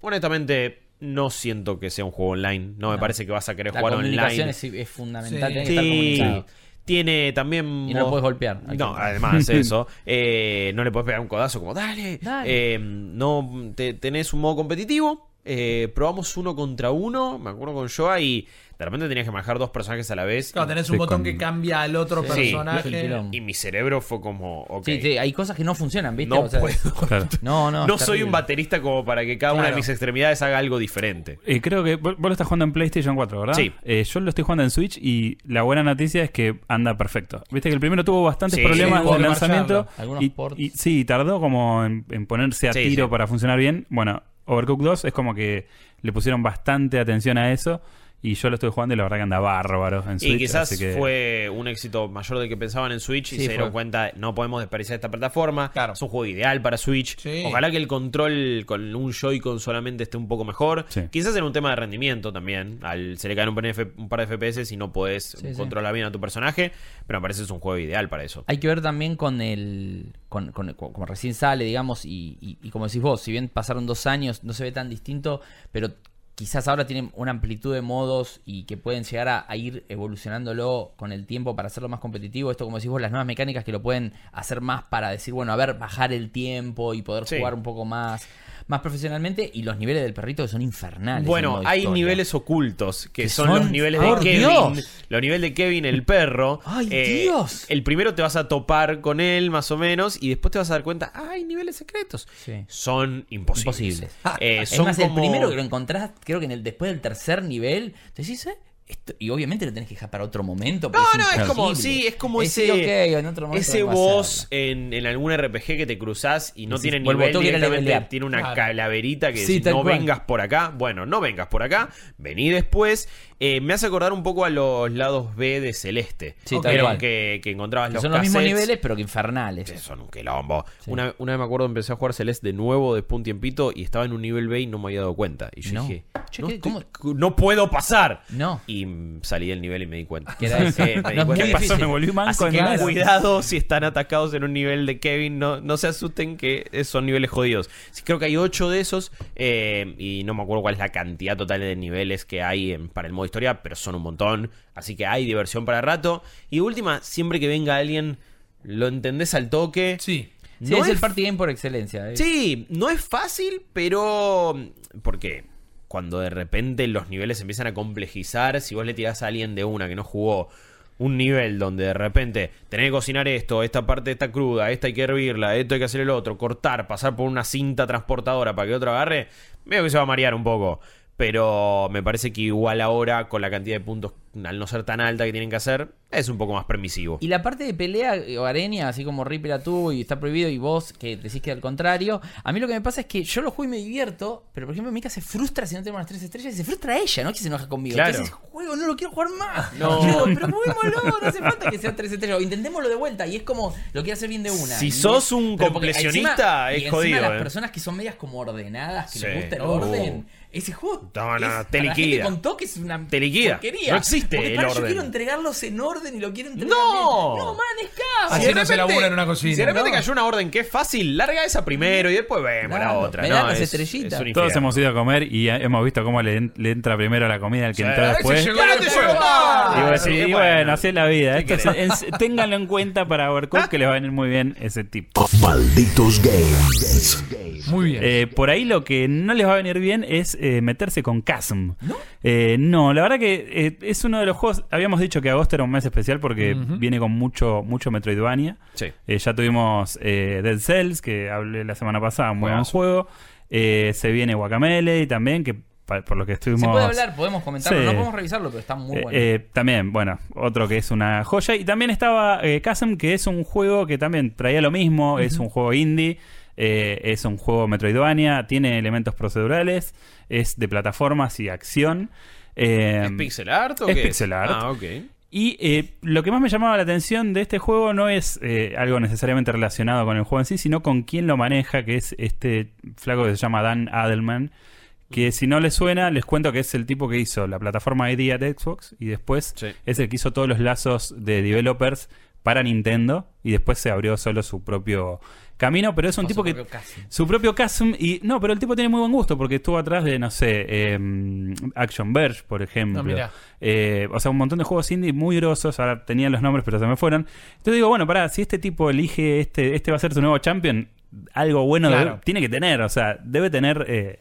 Honestamente, no siento que sea un juego online. No, me No. parece que vas a querer La jugar comunicación online. es, es fundamental. Sí. Tenés que estar Sí, comunicado. Tiene también. Y no lo puedes golpear. No, que- además eso. eh, no le puedes pegar un codazo como, dale. Dale. Eh, no, te- tenés un modo competitivo. eh, probamos uno contra uno. Me acuerdo con Joa y de repente tenías que manejar dos personajes a la vez. Claro, tenés un Sí, botón con- que cambia al otro Sí. El personaje. Y mi cerebro fue como, ok. Sí, sí, hay cosas que no funcionan, ¿viste? No O sea, puedo. Claro. No, no. No soy terrible. un baterista como para que cada una de mis extremidades haga algo diferente. Eh, creo que vos, lo estás jugando en PlayStation 4, ¿verdad? Sí. Eh, yo lo estoy jugando en Switch y la buena noticia es que anda perfecto. Viste que el primero tuvo bastantes Sí, problemas de que lanzamiento. Y, ports. y- sí, tardó como en, en ponerse a Sí, tiro sí. para funcionar bien. Bueno, Overcooked 2 es como que le pusieron bastante atención a eso. Y yo lo estoy jugando y la verdad que anda bárbaro en Switch. Y quizás así que- fue un éxito mayor del que pensaban en Switch y se dieron cuenta, no podemos desperdiciar esta plataforma. Claro. Es un juego ideal para Switch. Sí. Ojalá que el control con un Joy-Con solamente esté un poco mejor. Sí. Quizás en un tema de rendimiento también. Al, se le caen un, par de F- un par de FPS y no podés Sí, sí. controlar bien a tu personaje. Pero me parece que es un juego ideal para eso. Hay que ver también con el. Con, con- con- como recién sale, digamos, y, y- y como decís vos, si bien pasaron dos años, no se ve tan distinto, pero quizás ahora tienen una amplitud de modos y que pueden llegar a, a ir evolucionándolo con el tiempo para hacerlo más competitivo. Esto, como decís vos, las nuevas mecánicas que lo pueden hacer más para decir, bueno, a ver, bajar el tiempo y poder Sí. jugar un poco más, más profesionalmente. Y los niveles del perrito que son infernales. en Bueno, hay historia. niveles ocultos que, Que son, son- los niveles ¡Por de Kevin. Dios! Los niveles de Kevin, el perro. ¡Ay, Eh, Dios! El primero te vas a topar con él, más o menos, y después te vas a dar cuenta, ah, hay niveles secretos. Sí. Son imposibles. Imposibles. Eh, Es son más, el primero que lo encontrás, creo que en el después del tercer nivel, te decís, ¿eh? Esto- y obviamente lo tenés que dejar para otro momento. No, no, es como, sí, es como Es ese, sí, en otro momento ese boss en, en algún RPG que te cruzás y no tiene vuelvo, nivel, directamente tiene una Claro. calaverita que Sí, dice, no cual. vengas por acá. Bueno, no vengas por acá, vení después. Eh, me hace acordar un poco a los lados B de Celeste. Sí, Ok. tal cual. que, que encontrabas Que los son los mismos niveles, pero que infernales. que son un quilombo. Sí. Una, una vez me acuerdo, empecé a jugar Celeste de nuevo después de un tiempito y estaba en un nivel B y no me había dado cuenta. Y yo No. dije, Che, no, ¿qué? estoy- ¿Cómo? no puedo pasar. No. Y salí del nivel y me di cuenta. Que era ese. Eh, me di cuenta. ¿Qué pasó? Me volví manco Así que nada. cuidado si están atacados en un nivel de Kevin, no, no se asusten que son niveles jodidos. Sí, creo que hay ocho de esos eh, y no me acuerdo cuál es la cantidad total de niveles que hay en- para el modo historia, pero son un montón. Así que hay diversión para rato. Y de última, siempre que venga alguien, lo entendés al toque. Sí. Sí, No es el party game por excelencia. eh. Sí, no es fácil, pero. Porque cuando de repente los niveles empiezan a complejizar, si vos le tirás a alguien de una que no jugó un nivel donde de repente tenés que cocinar esto, esta parte está cruda, esta hay que hervirla, esto hay que hacer el otro, cortar, pasar por una cinta transportadora para que otro agarre, veo que se va a marear un poco. Pero me parece que igual ahora, con la cantidad de puntos, al no ser tan alta que tienen que hacer, es un poco más permisivo. Y la parte de pelea eh, o arenia, así como Reaper a tú y está prohibido, y vos que decís que al contrario, a mí lo que me pasa es que yo lo juego y me divierto, pero por ejemplo Mika se frustra si no tenemos las tres estrellas y se frustra ella, no que se enoja conmigo. Claro. Entonces, juego, no lo quiero jugar más. No. Digo, pero juguémoslo, no hace falta que sea tres estrellas. O intentémoslo de vuelta y es como lo quiero hacer bien de una. Si Y- sos un completionista, encima- es y encima jodido, las eh. personas que son medias como ordenadas, que Sí. les gusta el Oh. orden. Ese juego No, no, es- te para la gente liquida. con toques es una Te liquida. porquería. No existe Porque, el para, Yo quiero entregarlos en orden y lo quiero entregar ¡No! bien. No, man, es caos. Así Si no se labura en una cocina. Si de repente ¿no? cayó una orden que es fácil, larga esa primero y después vemos la Claro, otra. me No, es- estrellitas. es Todos hemos ido a comer y hemos visto cómo le, en- le entra primero la comida al que Sí, entró ese después. llegó te llegó. Ah, Y sí, bueno. así es la vida. ¿Qué Esto es- en- ténganlo en cuenta para Overcooked que les va a venir muy bien ese tip. Malditos Games. Muy bien. Eh, por ahí lo que no les va a venir bien es eh, meterse con Chasm. ¿No? no, la verdad que eh, es uno de los juegos. Habíamos dicho que agosto era un mes especial porque viene con mucho, mucho Metroidvania. Sí. Eh, ya tuvimos eh, Dead Cells, que hablé la semana pasada, un buen juego. Eh, se viene Guacamele también, que por lo que estuvimos. Se puede hablar, podemos comentarlo. Sí. No podemos revisarlo, pero está muy Eh, bueno. eh, también, bueno, otro que es una joya. Y también estaba eh, Chasm, que es un juego que también traía lo mismo. Es un juego indie. Eh, es un juego Metroidvania. Tiene elementos procedurales. Es de plataformas y acción. eh, ¿Es pixel art o es qué pixel art. Ah, ok. y eh, lo que más me llamaba la atención de este juego no es eh, algo necesariamente relacionado con el juego en sí, sino con quién lo maneja, que es este flaco que se llama Dan Adelman. Que si no les suena, les cuento que es el tipo que hizo la plataforma ID de Xbox y después Sí. es el que hizo todos los lazos de developers para Nintendo y después se abrió solo su propio camino, pero es un tipo su que su propio Chasm y no, pero el tipo tiene muy buen gusto porque estuvo atrás de no sé, eh, Action Verge, por ejemplo. No. Eh, o sea, un montón de juegos indie muy grosos. Ahora tenían los nombres, pero se me fueron. Entonces digo, bueno, pará, si este tipo elige este, este va a ser su nuevo champion, algo bueno Claro. debe- tiene que tener. O sea, debe tener eh,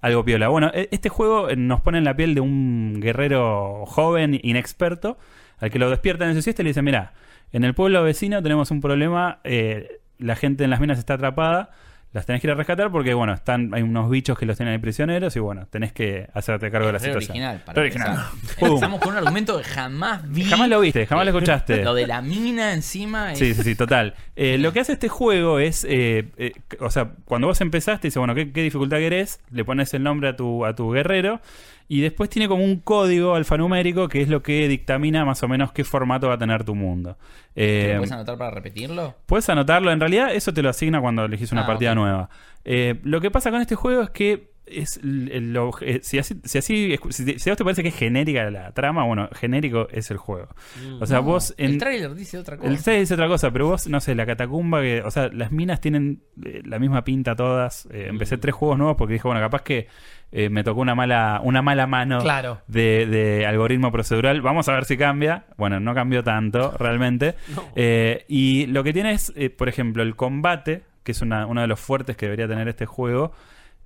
algo piola. Bueno, e- este juego eh, nos pone en la piel de un guerrero joven, inexperto, al que lo despiertan en su siesta y le dicen, mira, en el pueblo vecino tenemos un problema, eh, la gente en las minas está atrapada. Las tenés que ir a rescatar porque, bueno, están, hay unos bichos que los tienen ahí prisioneros y, bueno, tenés que hacerte cargo de la situación. original. Para original. Empezamos con un argumento que jamás vi. Jamás lo viste, jamás lo escuchaste. Lo de la mina encima. es- Sí, sí, sí, total. Eh, lo que hace este juego es, eh, eh, o sea, cuando vos empezaste, dice, bueno, ¿qué, qué dificultad querés? Le pones el nombre a tu, a tu guerrero Y después tiene como un código alfanumérico que es lo que dictamina más o menos qué formato va a tener tu mundo. Eh, ¿Lo puedes anotar para repetirlo? Puedes anotarlo, en realidad eso te lo asigna cuando elegís una Ah, partida nueva. Eh, lo que pasa con este juego es que es lo- eh, si, así, si, así- si, si a vos te parece que es genérica la trama, bueno, genérico es el juego. O sea, No, vos en, El trailer dice otra cosa. el 6 dice otra cosa, pero vos, no sé, la catacumba, que, o sea, las minas tienen eh, la misma pinta todas. Eh, empecé tres juegos nuevos porque dije, bueno, capaz que eh, me tocó una mala, una mala mano Claro. de, de algoritmo procedural. Vamos a ver si cambia. Bueno, no cambió tanto realmente. Y lo que tiene es, por ejemplo, el combate, que es una- uno de los fuertes que debería tener este juego.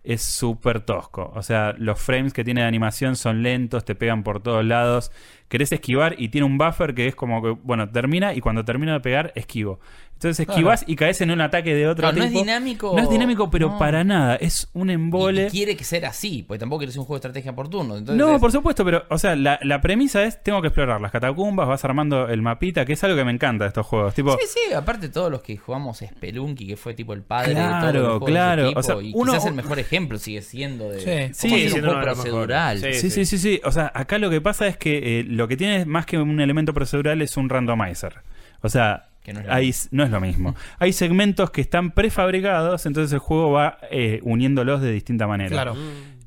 Es súper tosco. O sea, los frames que tiene de animación son lentos, te pegan por todos lados. Querés esquivar y tiene un buffer que es como que, bueno, termina y cuando termino de pegar, esquivo. Entonces esquivas y caes en un ataque de otro Claro, no tipo. es dinámico. No es dinámico, pero No. para nada. Es un embole. Y, quiere que sea así, porque tampoco quieres un juego de estrategia por turno. Entonces No, es- por supuesto, pero, o sea, la, la premisa es: tengo que explorar las catacumbas, vas armando el mapita, que es algo que me encanta de estos juegos. Tipo, Sí, sí, aparte todos los que jugamos Spelunky, que fue tipo el padre de Claro, todos los juegos de claro, ese tipo, o sea, y uno- quizás el mejor ejemplo sigue siendo de Sí. cómo Sí, un juego de procedural. Sí, sí, sí, sí. O sea, acá lo que pasa es que eh, lo que tiene más que un elemento procedural es un randomizer. O sea, Que no es lo hay, no es lo mismo. Hay segmentos que están prefabricados, entonces el juego va eh, uniéndolos de distinta manera. Claro.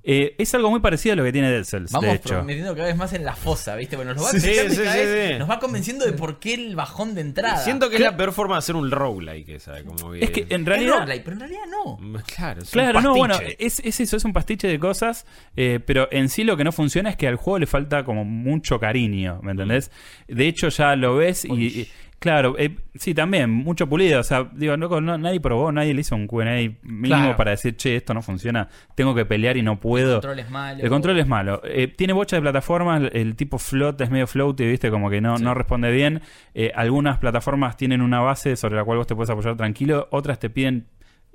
Eh, es algo muy parecido a lo que tiene Dead Cells, Vamos de hecho. metiendo cada vez más en la fosa, ¿viste? Bueno, nos va, Sí, sí, cada sí, vez sí. nos va convenciendo de por qué el bajón de entrada. Siento que es la peor forma de hacer un roguelike esa. Como que... Es que en Es realidad... roguelike, pero en realidad no. Claro, es un Claro, no, bueno, es, es eso, es un pastiche de cosas, eh, pero en sí lo que no funciona es que al juego le falta como mucho cariño, ¿me entendés? De hecho ya lo ves y, y- claro, eh, sí, también, mucho pulido, o sea, digo, no, no- nadie probó, nadie le hizo un Q&A mínimo Claro. para decir, che, esto no funciona, tengo que pelear y no puedo. El control es malo. El control es malo. Eh, tiene bocha de plataformas, el, el tipo float es medio floaty, viste, como que no, no responde bien. Eh, algunas plataformas tienen una base sobre la cual vos te puedes apoyar tranquilo, otras te piden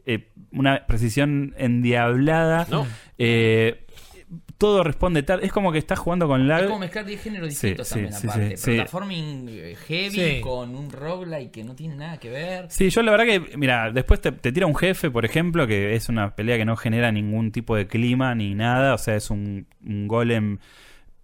eh, una precisión endiablada. No. Eh, todo responde tal. Es como que estás jugando con lag. Es como mezclar 10 géneros distintos sí, también, sí, aparte. sí, sí. Platforming eh, heavy Sí. con un roguelike que no tiene nada que ver. Sí, yo la verdad que, mira, después te, te tira un jefe, por ejemplo, que es una pelea que no genera ningún tipo de clima ni nada, o sea, es un, un golem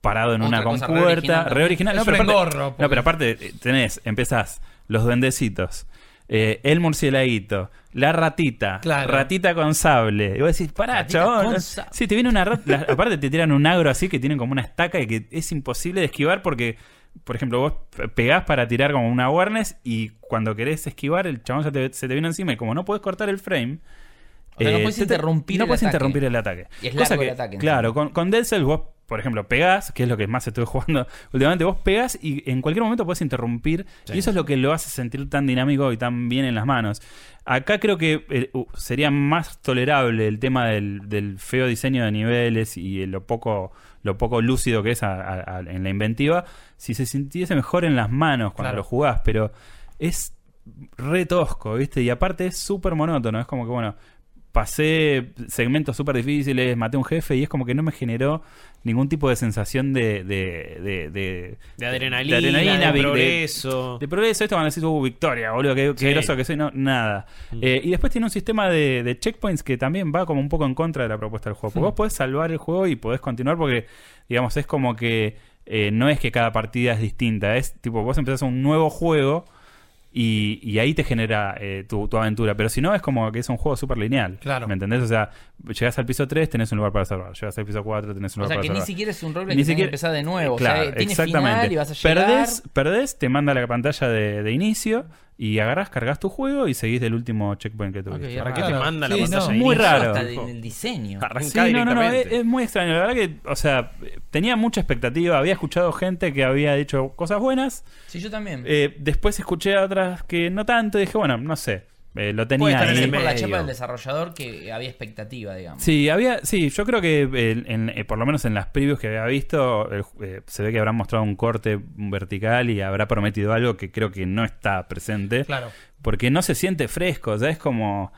parado en Otra una compuerta, original re No, pero aparte, engorro, no, pero aparte eh, tenés, empezás los duendecitos, eh, el murcielaguito, la ratita, Claro. ratita con sable. Y vos decís, pará, Ratita chabón. Sí, te viene una rata. la- aparte te tiran un agro así que tienen como una estaca y que es imposible de esquivar porque, por ejemplo, vos pe- pegás para tirar como una awareness y cuando querés esquivar, el chabón se te, se te viene encima y como no puedes cortar el frame. O sea, no eh, puedes te- te- interrumpir no el puedes ataque. interrumpir el ataque. Y es Cosa largo que, el ataque, Claro, con, con Dead Cells vos, por ejemplo, pegás, que es lo que más estuve jugando últimamente, vos pegás y en cualquier momento puedes interrumpir y eso es lo que lo hace sentir tan dinámico y tan bien en las manos. Acá creo que eh, sería más tolerable el tema del, del feo diseño de niveles y eh, lo poco lo poco lúcido que es a- a- a- en la inventiva si se sintiese mejor en las manos cuando Claro. lo jugás, pero es re tosco, ¿viste? Y aparte es súper monótono, es como que, bueno, pasé segmentos súper difíciles, maté a un jefe y es como que no me generó ningún tipo de sensación de... De, de, de- De adrenalina, de, adrenalina, progreso. de progreso, esto cuando decís, uh, victoria, boludo, qué, Sí. groso que soy, no, nada. Eh, y después tiene un sistema de, checkpoints que también va como un poco en contra de la propuesta del juego. Porque vos podés salvar el juego y podés continuar porque, digamos, es como que eh, no es que cada partida es distinta, es tipo, vos empezás un nuevo juego y, y ahí te genera eh, tu, tu aventura. Pero si no, es como que es un juego súper lineal. Claro. ¿Me entendés? O sea, llegás al piso 3, tenés un lugar para salvar. Llegás al piso 4, tenés un O lugar sea, para que salvar. ni siquiera es un roguelike Ni que que siquiera- empezar de nuevo. Claro, o sea, tiene exactamente. final y vas a llegar. Perdés, perdés, te manda a la pantalla de, de inicio y agarrás, cargas tu juego y seguís del último checkpoint que tuviste. Ok, ¿Para qué Claro. te manda la Sí, pantalla no, de muy raro. Hasta en el diseño. Sí, no, no, no, es, es muy extraño. La verdad que, o sea, tenía mucha expectativa. Había escuchado gente que había dicho cosas buenas. Sí, yo también. Eh, después escuché a otras que no tanto. Y dije, bueno, no sé. Eh, lo tenía ahí. por la chapa del desarrollador que había expectativa, digamos. Sí, había, sí, yo creo que eh, en- eh, por lo menos en las previews que había visto, eh, se ve que habrán mostrado un corte vertical y habrá prometido algo que creo que no está presente. Claro. Porque no se siente fresco, o sea, es como.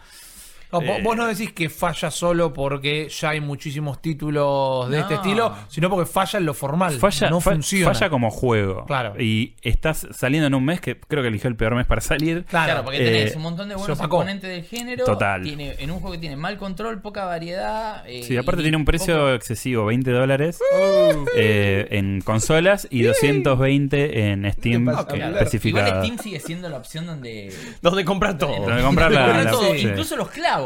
No, vos, Eh, vos no decís que falla solo porque ya hay muchísimos títulos de No. este estilo, sino porque falla en lo formal. Falla, no fa- funciona. falla como juego. Claro. Y estás saliendo en un mes que creo que eligió el peor mes para salir. Claro, Claro, porque tenés Eh, un montón de buenos componentes del género. Total. Tiene, en un juego que tiene mal control, poca variedad. eh, Sí, aparte y tiene un precio poco- excesivo, 20 dólares Uh. eh, en consolas y 220 en Steam eh, Claro. especificada. Igual Steam sigue siendo la opción donde. Donde comprar todo. Donde comprar la- Comprar la- todo, sí. incluso los clavos.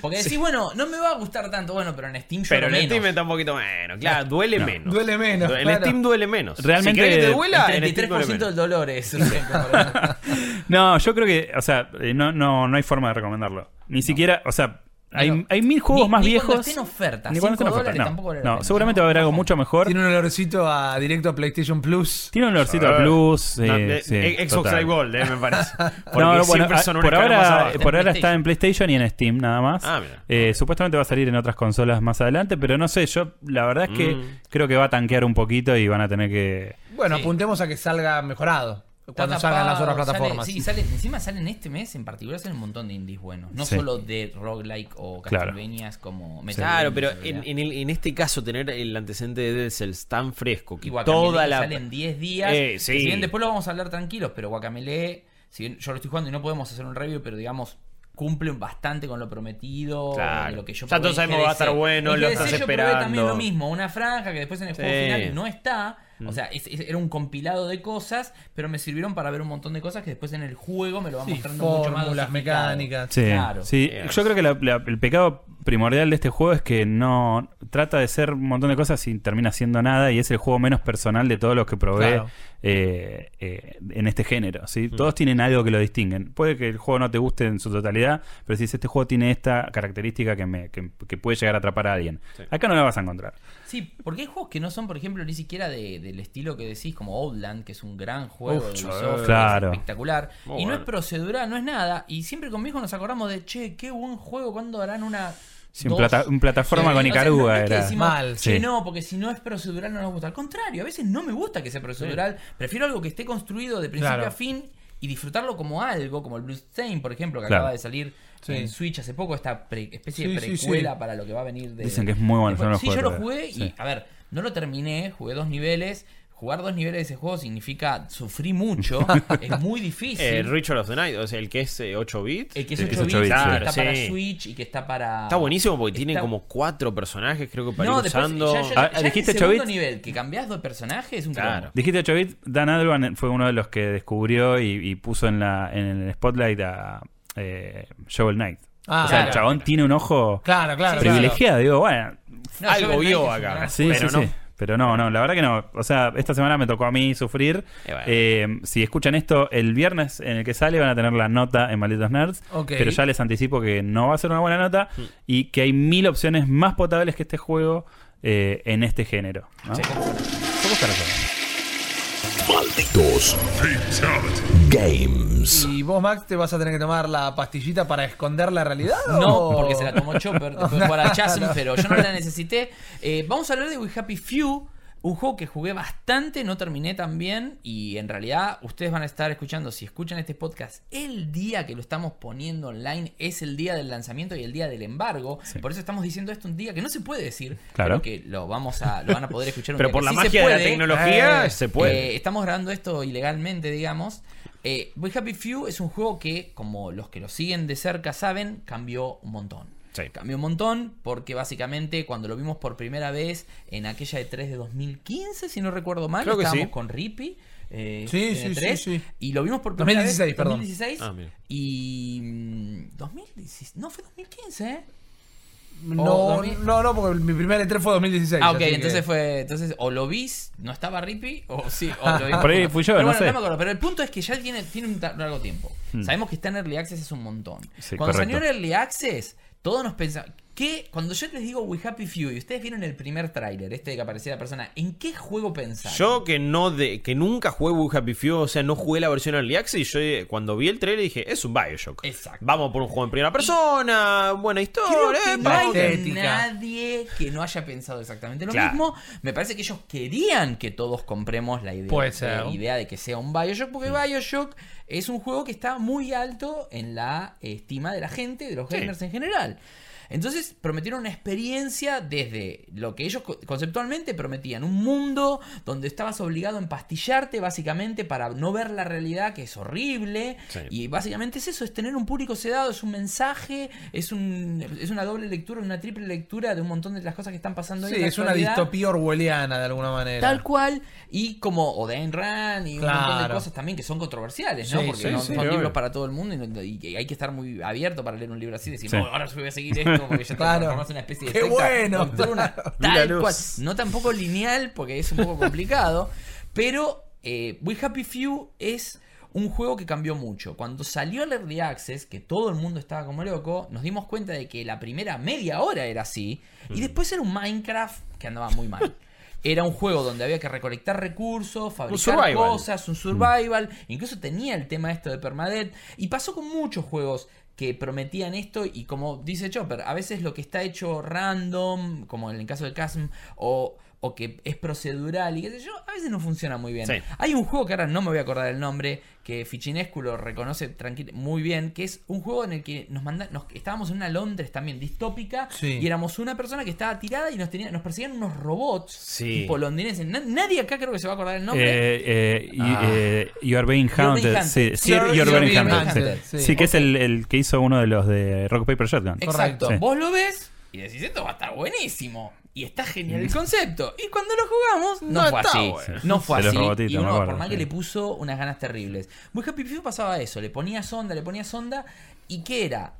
Porque decís, bueno, no me va a gustar tanto, bueno, pero en Steam yo Pero en menos. Steam está un poquito menos. Claro, duele No. menos. Duele menos, En claro. Steam duele menos. Realmente- Si querés que te duela, El en Steam duele 33% menos. del dolor es. No, yo creo que, o sea, eh, no, no, no hay forma de recomendarlo. Ni siquiera, o sea, hay, No. hay mil juegos Ni- más ni viejos. cuando esté en oferta, Ni cuando esté en cinco oferta, dólares no. tampoco seguramente va a haber algo mucho mejor. Tiene un olorcito a directo a PlayStation Plus. Tiene un olorcito a Plus. No, eh, de- sí, Xbox total. Live Gold, eh, me parece. Porque No, no, bueno, siempre ah, por ahora, abajo. por ahora Está en PlayStation y en Steam nada más. Ah, mira. Eh, supuestamente va a salir en otras consolas más adelante, pero no sé, yo la verdad es que Mm. creo que va a tanquear un poquito y van a tener que... Bueno, Sí. apuntemos a que salga mejorado cuando salgan las otras tapado, sale- plataformas. sí, sale, encima salen este mes en particular salen un montón de indies buenos. No Sí. solo de roguelike o Claro. Castlevanias como Claro, Metroidvania, pero en el- en este caso tener el antecedente de Dead Cells tan fresco que Guacamelee toda la... sale en 10 días. Eh, que sí. Si bien después lo vamos a hablar tranquilos, pero Guacamele, si bien yo lo estoy jugando y no podemos hacer un review, pero digamos cumple bastante con lo prometido, Claro. lo que yo Ya todos sabemos va a estar bueno, En lo estás yo probé esperando. también lo mismo, una franja que después en el juego Sí. final no está. O sea, es- es- era un compilado de cosas, pero me sirvieron para ver un montón de cosas que después en el juego me lo van Sí, mostrando mucho más. fórmulas, dosificado. mecánicas. Sí, Claro. sí. Yes. yo creo que la- la- el pecado primordial de este juego es que no trata de ser un montón de cosas y termina siendo nada y es el juego menos personal de todos los que probé Claro. eh, eh, en este género. ¿sí? Todos tienen algo que lo distinguen. Puede que el juego no te guste en su totalidad, pero si este juego tiene esta característica que, me, que, que puede llegar a atrapar a alguien. Acá no la vas a encontrar. Sí, porque hay juegos que no son, por ejemplo, ni siquiera de- del estilo que decís, como Outland, que es un gran juego Uf, de sí. Ubisoft, Claro. es espectacular. Muy y no es procedural, no es nada. Y siempre con mi hijo nos acordamos de, che, qué buen juego, ¿cuándo harán una. Un dos? plata- un plataforma Sí, con o sea, Icaruga no es que era. decimos, Mal, "Che, sí. no, porque si no es procedural no nos gusta. Al contrario, a veces no me gusta que sea procedural. Prefiero algo que esté construido de principio Claro. a fin y disfrutarlo como algo, como el Bluestain, por ejemplo, que Claro. acaba de salir Sí. en Switch hace poco, esta pre- especie de Sí, precuela sí. para lo que va a venir de. Dicen que es muy bueno, yo no lo Sí, yo lo jugué y, a ver, no lo terminé, jugué dos niveles. Jugar dos niveles de ese juego significa sufrir mucho, es muy difícil. Eh, Ritual of the Night, o sea, el que es eh, 8 bits. el que es el que 8 es 8 bits, bits, que sí. está para. Switch y que está para. Está buenísimo porque tiene como cuatro personajes, creo que para No, ir después, usando. ya, ya- Ah, ya dijiste el 8 segundo bits. nivel, que cambias de personaje es un Claro. Dijiste 8 bits, Dan Adwan fue uno de los que descubrió y, y puso en, la, en el spotlight a eh, Shovel Knight. Ah, o sea, el claro. chabón tiene un ojo Claro, claro. privilegiado. Digo, bueno, No, Algo vio acá. sí, pero sí, no. Sí. Pero no, no, la verdad que no. O sea, esta semana me tocó a mí sufrir. Bueno. Eh, si escuchan esto, el viernes en el que sale van a tener la nota en Malditos Nerds. Pero ya les anticipo que no va a ser una buena nota Hmm. y que hay mil opciones más potables que este juego eh, en este género. ¿no? Caras son. Malditos Games. ¿Y vos, Max, te vas a tener que tomar la pastillita para esconder la realidad? No, o- porque se la tomó Chopper después de jugar a Chasm, pero yo no la necesité. Eh, vamos a hablar de We Happy Few, un juego que jugué bastante, no terminé tan bien y en realidad ustedes van a estar escuchando, si escuchan este podcast, el día que lo estamos poniendo online es el día del lanzamiento y el día del embargo. Sí. Por eso estamos diciendo esto un día que no se puede decir, Claro. pero que lo vamos a lo van a poder escuchar un Pero día por que la sí magia de la tecnología Eh, se puede. Eh, estamos grabando esto ilegalmente, digamos. Eh, We Happy Few es un juego que, como los que lo siguen de cerca saben, cambió un montón. Sí. Cambió un montón porque básicamente cuando lo vimos por primera vez en aquella de 3 de 2015, si no recuerdo mal, Creo estábamos sí. con Rippy. eh, Sí, sí, sí, 3, sí. Y lo vimos por primera 2016, vez. perdón. 2016. Ah, y. mm, 2016. No, fue 2015, ¿eh? No, O 2000. no, no, porque mi primer E3 fue 2016. Ah, ok, que- entonces fue. Entonces, o lo viste, no estaba Rippy, o sí, o lo vi. Por ahí fui yo, Pero no bueno, sé. me acuerdo. Pero el punto es que ya tiene, tiene un largo tiempo. Sabemos que está en Early Access es un montón. Sí, Cuando correcto. salió en Early Access, todos nos pensamos. ¿Qué? Cuando yo les digo We Happy Few y ustedes vieron el primer tráiler, este de que aparecía la persona, ¿en qué juego pensaron? Yo que no de, que nunca jugué Wii Happy Few, o sea, no jugué la versión Early Access, yo eh, cuando vi el trailer dije, es un Bioshock. Exacto. Vamos por un juego en primera persona, buena Creo historia, que no hay nadie que no haya pensado exactamente lo Claro. mismo. Me parece que ellos querían que todos compremos la idea, Puede ser. la idea de que sea un Bioshock, porque Bioshock es un juego que está muy alto en la estima de la gente, de los Sí. gamers en general. Entonces prometieron una experiencia desde lo que ellos co- conceptualmente prometían, un mundo donde estabas obligado a empastillarte básicamente para no ver la realidad que es horrible Sí. y básicamente es eso, es tener un público sedado, es un mensaje, es, un, es una doble lectura, una triple lectura de un montón de las cosas que están pasando ahí Sí, en la es una distopía orwelliana de alguna manera. Tal cual, y como Odain Rand y un montón de cosas también que son controversiales, ¿no? Sí, Porque sí, no son libros para todo el mundo y, hay que estar muy abierto para leer un libro así y decir. "No, ahora yo voy a seguir esto porque ya te Claro. transformas en una especie de ¡Qué secta bueno! nocturna", Vi la tal cual. No tampoco lineal porque es un poco complicado, pero eh, We Happy Few es un juego que cambió mucho. Cuando salió el Early Access, que todo el mundo estaba como loco, nos dimos cuenta de que la primera media hora era así, y después era un Minecraft que andaba muy mal. Era un juego donde había que recolectar recursos, fabricar cosas, un survival, incluso tenía el tema esto de permadeath, y pasó con muchos juegos que prometían esto y como dice Chopper, a veces lo que está hecho random, como en el caso del Chasm, o, o que es procedural y qué sé yo, a veces no funciona muy bien. Sí. Hay un juego que ahora no me voy a acordar el nombre, que Fichinescu lo reconoce tranquilo, muy bien, que es un juego en el que nos manda, nos, estábamos en una Londres también distópica Sí. y éramos una persona que estaba tirada y nos tenía, nos perseguían unos robots Sí. tipo londinenses. Na- nadie acá creo que se va a acordar el nombre. Eh, eh, Ah. eh, you are being hunted. Sí, Sí, que es el, el que hizo uno de los de Rock Paper Shotgun. Exacto. Sí. Vos lo ves y decís, esto va a estar buenísimo. Y está genial el concepto. Y cuando lo jugamos, no, No fue está así. bueno. No fue así. y uno, acuerdo, por más que le puso unas ganas terribles. Muy Happy Few pasaba eso. Le ponía sonda, le ponía sonda. ¿Y qué era?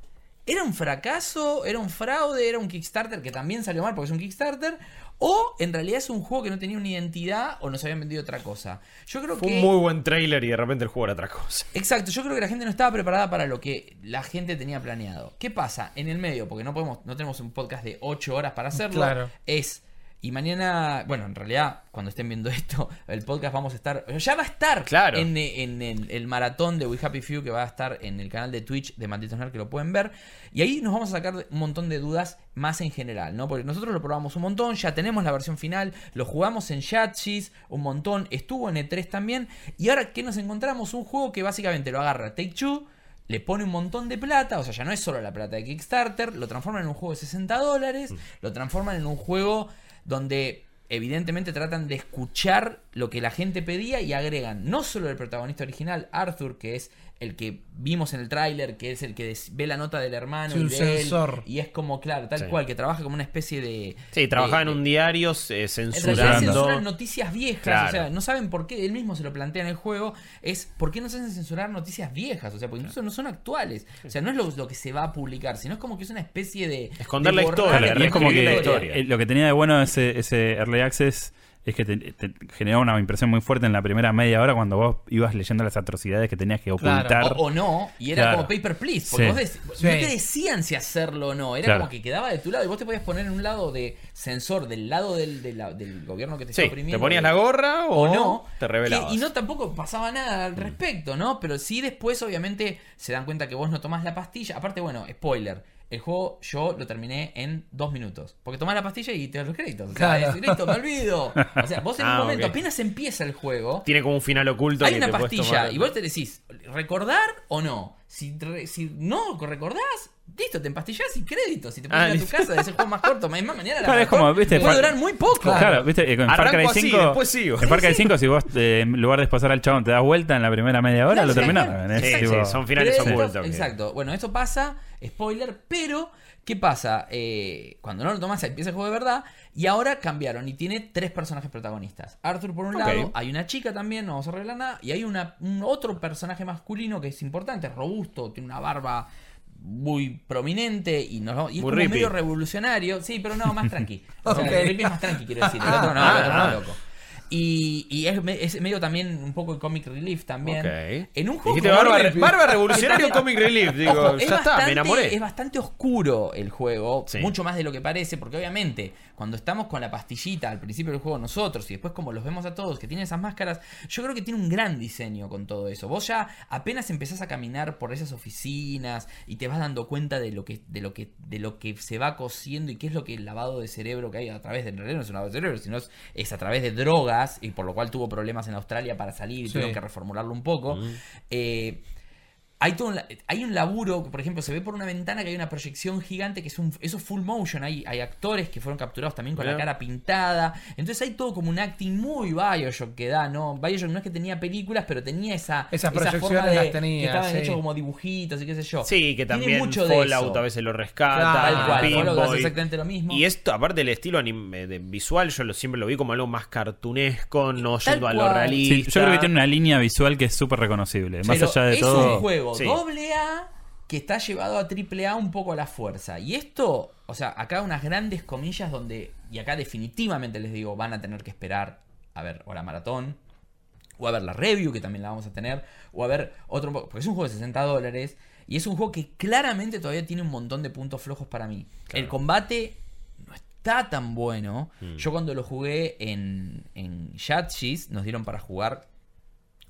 ¿Era un fracaso? ¿Era un fraude? ¿Era un Kickstarter que también salió mal porque es un Kickstarter? ¿O en realidad es un juego que no tenía una identidad o nos habían vendido otra cosa? Yo creo Fue que. un muy buen trailer y de repente el juego era otra cosa. Exacto, yo creo que la gente no estaba preparada para lo que la gente tenía planeado. ¿Qué pasa? En el medio, porque no podemos, no tenemos un podcast de 8 horas para hacerlo, Claro. es. Y mañana, bueno, en realidad, cuando estén viendo esto, el podcast vamos a estar. Ya va a estar Claro. en, en el, el maratón de We Happy Few que va a estar en el canal de Twitch de Malditos Nerd que lo pueden ver. Y ahí nos vamos a sacar un montón de dudas más en general, ¿no? Porque nosotros lo probamos un montón, ya tenemos la versión final, lo jugamos en Yatchis un montón, estuvo en E3 también. Y ahora que nos encontramos un juego que básicamente lo agarra Take Two. Le pone un montón de plata, o sea, ya no es solo la plata de Kickstarter, lo transforman en un juego de 60 dólares, lo transforman en un juego donde evidentemente tratan de escuchar lo que la gente pedía y agregan no solo el protagonista original, Arthur, que es el que vimos en el tráiler, que es el que ve la nota del hermano Sí, y un de él, y es como, claro, tal Sí. cual, que trabaja como una especie de... Sí, trabajaba en un diario eh, en realidad censurando. censuran noticias viejas, Claro. o sea, no saben por qué, él mismo se lo plantea en el juego, es por qué no se hacen censurar noticias viejas, o sea, porque incluso no son actuales, o sea, no es lo, lo que se va a publicar, sino es como que es una especie de... Esconder de la borrar historia, es como que la historia. eh, lo que tenía de bueno ese, ese Early Access es que te, te generaba una impresión muy fuerte en la primera media hora cuando vos ibas leyendo las atrocidades que tenías que Claro. ocultar. O, o no, y era Claro. como paper please, porque Sí. vos dec- Sí. no te decían si hacerlo o no, era Claro. como que quedaba de tu lado y vos te podías poner en un lado de censor, del lado del, de la- del gobierno que te Sí, está oprimiendo. te ponías la gorra o, o no. te revelabas. Que- y no tampoco pasaba nada al respecto, ¿no? Pero sí después, obviamente, se dan cuenta que vos no tomás la pastilla. Aparte, bueno, spoiler. El juego yo lo terminé en dos minutos. Porque tomás la pastilla y te das los créditos. O sea, Claro. decís, listo, me olvido. O sea, vos en un Ah, momento, apenas empieza el juego, Tiene como un final oculto. hay que una te pastilla tomar. y vos te decís, ¿recordar o no? Si, re- si no recordás, listo, te empastillás y créditos. Si te pones Ah, a tu casa, es el juego más corto. Más mañana la Claro, es como, viste, puede durar muy poco. Claro, viste, en Far Cry así, 5. después sigo. En Far Cry 5, si vos eh, en lugar de pasar al chabón te das vuelta en la primera media hora, Claro, lo. Es Sí, sí, son finales ocultos. Exacto. Bueno, esto pasa, spoiler, pero ¿qué pasa? Eh, cuando no lo tomas empieza el juego de verdad y ahora cambiaron y tiene tres personajes protagonistas. Arthur por un lado, hay una chica también, no vamos a arreglar nada, y hay una, un otro personaje masculino que es importante, robusto, tiene una barba muy prominente y, no, y es Muy como rippy. medio revolucionario. Sí, pero no, más tranqui. O sea, el es más tranqui, quiero decir. El otro no, el otro Ah, es loco. Y, y es, me- es medio también un poco de comic relief también. En un juego barba, barba revolucionario comic relief. Digo, Ojo, es ya está, me enamoré. Es bastante oscuro el juego, Sí. mucho más de lo que parece, porque obviamente cuando estamos con la pastillita al principio del juego nosotros y después como los vemos a todos que tienen esas máscaras, yo creo que tiene un gran diseño con todo eso. Vos ya apenas empezás a caminar por esas oficinas y te vas dando cuenta de lo que de lo que de lo que se va cosiendo y qué es lo que el lavado de cerebro que hay a través de en no es un lavado de cerebro, sino es, es a través de drogas y por lo cual tuvo problemas en Australia para salir y Sí. tuvieron que reformularlo un poco. Eh, hay, todo un, la- hay un laburo, por ejemplo, se ve por una ventana que hay una proyección gigante que es un, eso es full motion. Hay, hay actores que fueron capturados también con la cara pintada. Entonces hay todo como un acting muy Bioshock que da, ¿no? Bioshock no es que tenía películas, pero tenía esa, Esas esa proyecciones forma de las tenía, que estaban sí. hechos como dibujitos y qué sé yo. Sí, que Tiene también mucho de Fallout eso. a veces lo rescata. Claro, Tal cual, hace exactamente lo mismo. Y esto, aparte del estilo anime, de visual, yo lo, siempre lo vi como algo más cartunesco, no Tal yendo a lo realista. Sí, yo creo que tiene una línea visual que es súper reconocible. Más Pero allá de es todo. un juego Sí. doble A que está llevado a triple A un poco a la fuerza. Y esto, o sea, acá unas grandes comillas donde, y acá definitivamente les digo, van a tener que esperar a ver hora maratón, o a ver la review, que también la vamos a tener, o a ver otro, porque es un juego de 60 dólares, y es un juego que claramente todavía tiene un montón de puntos flojos para mí. El combate no está tan bueno. Yo cuando lo jugué en, en Yatchis, nos dieron para jugar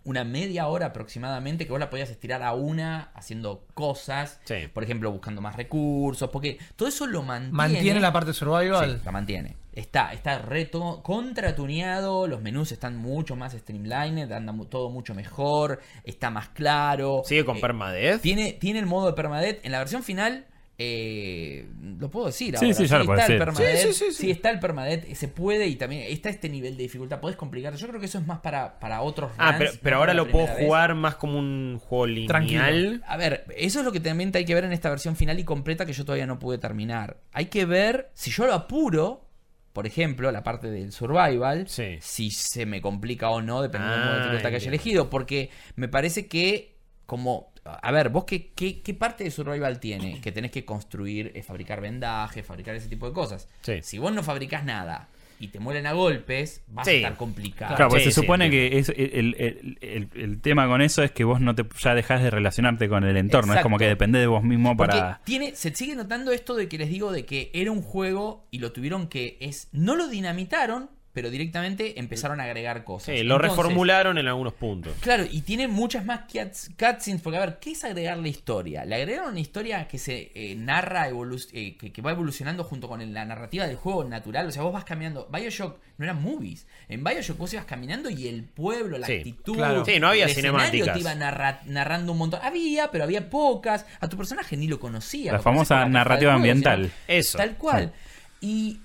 una media hora aproximadamente que vos la podías estirar a una haciendo cosas, Sí. por ejemplo, buscando más recursos, porque todo eso lo mantiene. Mantiene la parte survival. Sí, la mantiene. Está, está reto, contratuneado, los menús están mucho más streamlined, anda todo mucho mejor, está más claro. Sigue con Eh, permadeath. Tiene, tiene el modo de permadeath. En la versión final, eh, lo puedo decir Sí, ahora. sí, ya lo está el permadeath. Sí, sí, sí, sí. está el permadeath. Se puede y también está este nivel de dificultad. Podés complicar. Yo creo que eso es más para, para otros Ah, runs, pero, ahora lo puedo vez. jugar más como un juego lineal. Tranquilo. A ver, eso es lo que también hay que ver en esta versión final y completa que yo todavía no pude terminar. Hay que ver si yo lo apuro, por ejemplo, la parte del survival, Sí. si se me complica o no, dependiendo del modo de Ah, dificultad que haya elegido. Porque me parece que, como. A ver, vos qué, qué, qué parte de survival tiene? Que tenés que construir, eh, fabricar vendajes, fabricar ese tipo de cosas. Sí. Si vos no fabricás nada y te mueren a golpes, vas Sí. a estar complicado. Claro, pues Sí, se sí, supone que es el, el- el- el tema con eso es que vos no te ya dejás de relacionarte con el entorno. Es como que depende de vos mismo Porque para. tiene, se sigue notando esto de que les digo de que era un juego y lo tuvieron que es no lo dinamitaron, pero directamente empezaron a agregar cosas. Sí, lo Entonces, reformularon en algunos puntos. Claro, y tiene muchas más cuts- cutscenes, porque a ver, ¿qué es agregar la historia? Le agregaron una historia que se eh, narra, eh, que, que va evolucionando junto con la narrativa del juego natural, o sea, vos vas caminando, Bioshock no eran movies, en Bioshock vos ibas caminando y el pueblo, la Sí, actitud, claro. Sí, no había el escenario cinemáticas. te iba narra- narrando un montón, había, pero había pocas, a tu personaje ni lo conocía. La famosa narrativa juego, ambiental. Eso. Tal cual. Y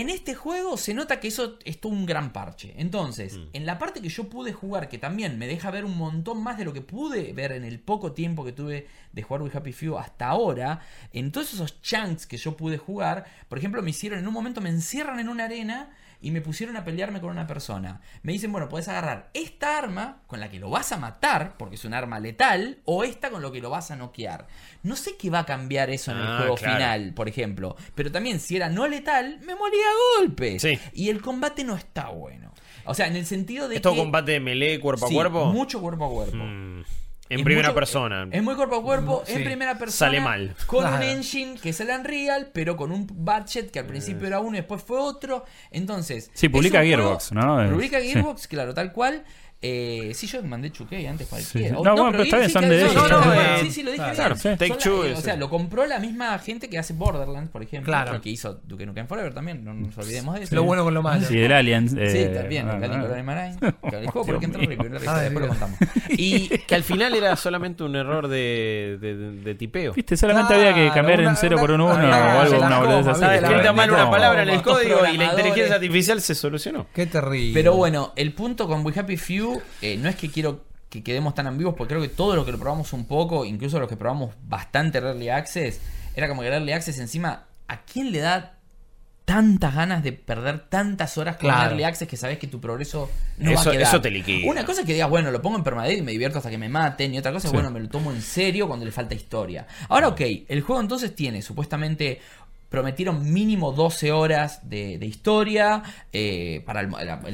en este juego se nota que eso es todo un gran parche. Entonces, Mm. en la parte que yo pude jugar, que también me deja ver un montón más de lo que pude ver en el poco tiempo que tuve de jugar with Happy Few hasta ahora, en todos esos chunks que yo pude jugar, por ejemplo, me hicieron, en un momento me encierran en una arena y me pusieron a pelearme con una persona. Me dicen, bueno, puedes agarrar esta arma con la que lo vas a matar, porque es un arma letal, o esta con lo que lo vas a noquear. No sé qué va a cambiar eso en el Ah, juego claro. final, por ejemplo. Pero también, si era no letal, me moría a golpes. Sí. Y el combate no está bueno. O sea, en el sentido de ¿Es todo que... combate de melee cuerpo Sí, a cuerpo? Mucho cuerpo a cuerpo. Mm, En Es primera mucho- persona. Es muy cuerpo a cuerpo, Sí. en primera persona. Sale mal. Con un Claro. engine que es el Unreal, pero con un budget que al principio era uno y después fue otro. Entonces. Sí, publica un Gearbox, juego- ¿no? Publica Sí. Gearbox, claro, tal cual. Eh, sí, yo mandé Chuque antes cualquiera. Sí. O- No, bueno, pero está bien, sí, son de no, ellos. no, No, no, no, eh, sí, sí, lo dije claro, bien. sí. Take Son la- Two eh, o sea, lo compró la misma gente que hace Borderlands, por ejemplo. Claro. Que hizo Duke Nukem Forever también, no nos olvidemos de eso. Lo bueno con lo malo. Sí, el Alien. Sí, eh, también, ah, el Alien ah. Marine. Que el juego por el que entró la historia, después lo contamos. Y que al final era solamente un error de, de, de- de tipeo. Viste, solamente Claro, había que cambiar una- en 0 por un 1 una- o algo, una boludez así. Escrita mal una No, palabra en el código y la inteligencia artificial se solucionó. Qué terrible. Pero bueno, el punto con We Happy Few eh, no es que quiero que quedemos tan ambiguos, porque creo que todo lo que lo probamos un poco, incluso los que probamos bastante Early Access, era como que Early Access encima, ¿a quién le da tantas ganas de perder tantas horas con Claro. Early Access que sabes que tu progreso no va Eso- a quedar? eso te liquida. Una cosa es que digas, bueno, lo pongo en permadeath y me divierto hasta que me maten, y otra cosa es, Sí. bueno, me lo tomo en serio cuando le falta historia. Ahora, ok, el juego entonces tiene supuestamente prometieron mínimo 12 horas de, de historia eh, para el,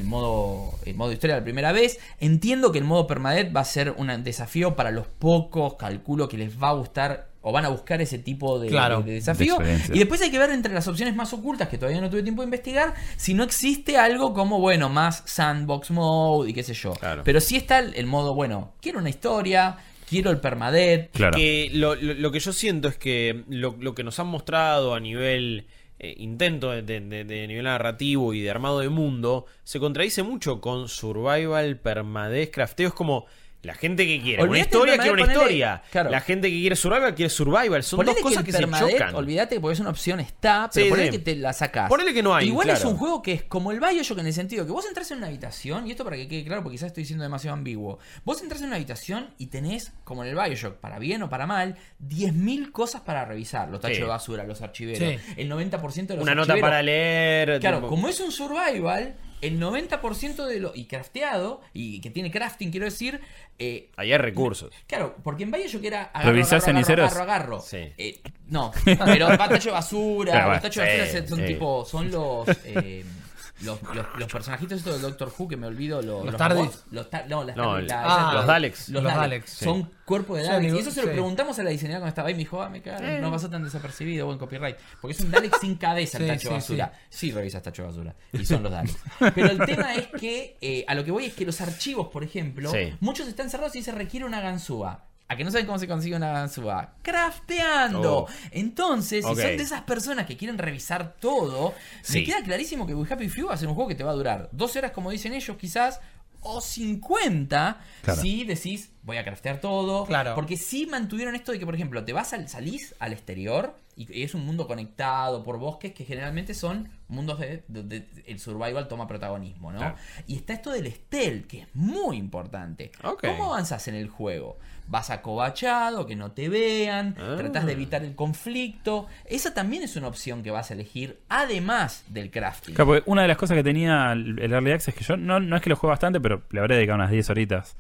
modo, el modo historia la primera vez. Entiendo que el modo permadeath va a ser un desafío para los pocos, calculo que les va a gustar o van a buscar ese tipo de, Claro. de- de desafío. De y después hay que ver entre las opciones más ocultas, que todavía no tuve tiempo de investigar, si no existe algo como, bueno, más sandbox mode y qué sé yo. Claro. Pero sí está el, el modo, bueno, quiero una historia, quiero el permadeath. Claro. Que lo, lo- lo que yo siento es que lo, lo que nos han mostrado a nivel eh, intento de, de- de- de nivel narrativo y de armado de mundo se contradice mucho con survival, permadez, crafteo. Es como la gente que quiere una historia quiere una ponele- historia. claro. La gente que quiere survival quiere survival. Son Ponele dos cosas el que, se chocan. Olvídate porque es una opción está, pero Sí, ponele sí. que te la sacás. Ponele que no hay, Igual es un juego que es como el Bioshock en el sentido que vos entras en una habitación, y esto para que quede claro porque quizás estoy siendo demasiado ambiguo. Vos entras en una habitación y tenés, como en el Bioshock, para bien o para mal, 10.000 cosas para revisar. Los tachos Sí. de basura, los archiveros, Sí. el 90% de los Una nota para leer. Claro, tipo- como es un survival, el 90% de lo. y crafteado, y que tiene crafting, quiero decir. eh, hay recursos. Claro, porque en Bioshock era agarro, ¿Revisás agarro, agarro, agarro, agarro. Sí. Eh, no, pero tacho de basura, tachos de basura sí, son sí. tipo, son los, eh, los, los, los personajitos estos de Doctor Who que me olvido, los, ¿Los los TARDIS? robots, los ta- no, las No, TARDIS, el- la- Ah, los Daleks. Los, Los Daleks. Daleks, sí. Son cuerpos de Daleks. y eso se lo sí. preguntamos a la diseñadora cuando estaba ahí y me dijo, ah, me cago, no pasó tan desapercibido, buen copyright. Porque es un Dalek sin cabeza el Sí, tacho sí, basura. Sí, revisas tacho de basura. Y son los Daleks. Pero el tema es que, eh, a lo que voy es que los archivos, por ejemplo, Sí. muchos están cerrados y se requiere una ganzúa. ¿A que no saben cómo se consigue una ganzúa? Crafteando. Oh. Entonces, si son de esas personas que quieren revisar todo, Sí. me queda clarísimo que We Happy Few va a ser un juego que te va a durar 12 horas, como dicen ellos, quizás, o 50 Claro. si decís, voy a craftear todo. Claro. Porque sí mantuvieron esto de que, por ejemplo, te vas al, salís al exterior y es un mundo conectado por bosques que generalmente son mundos de, donde el survival toma protagonismo, ¿no? Claro. Y está esto del stealth, que es muy importante. ¿Cómo avanzas en el juego? Vas acobachado, que no te vean, Ah. tratas de evitar el conflicto. Esa también es una opción que vas a elegir, además del crafting. Claro, porque una de las cosas que tenía el el Early Access, que yo no, no es que lo juegue bastante, pero le habré dedicado unas 10 horitas.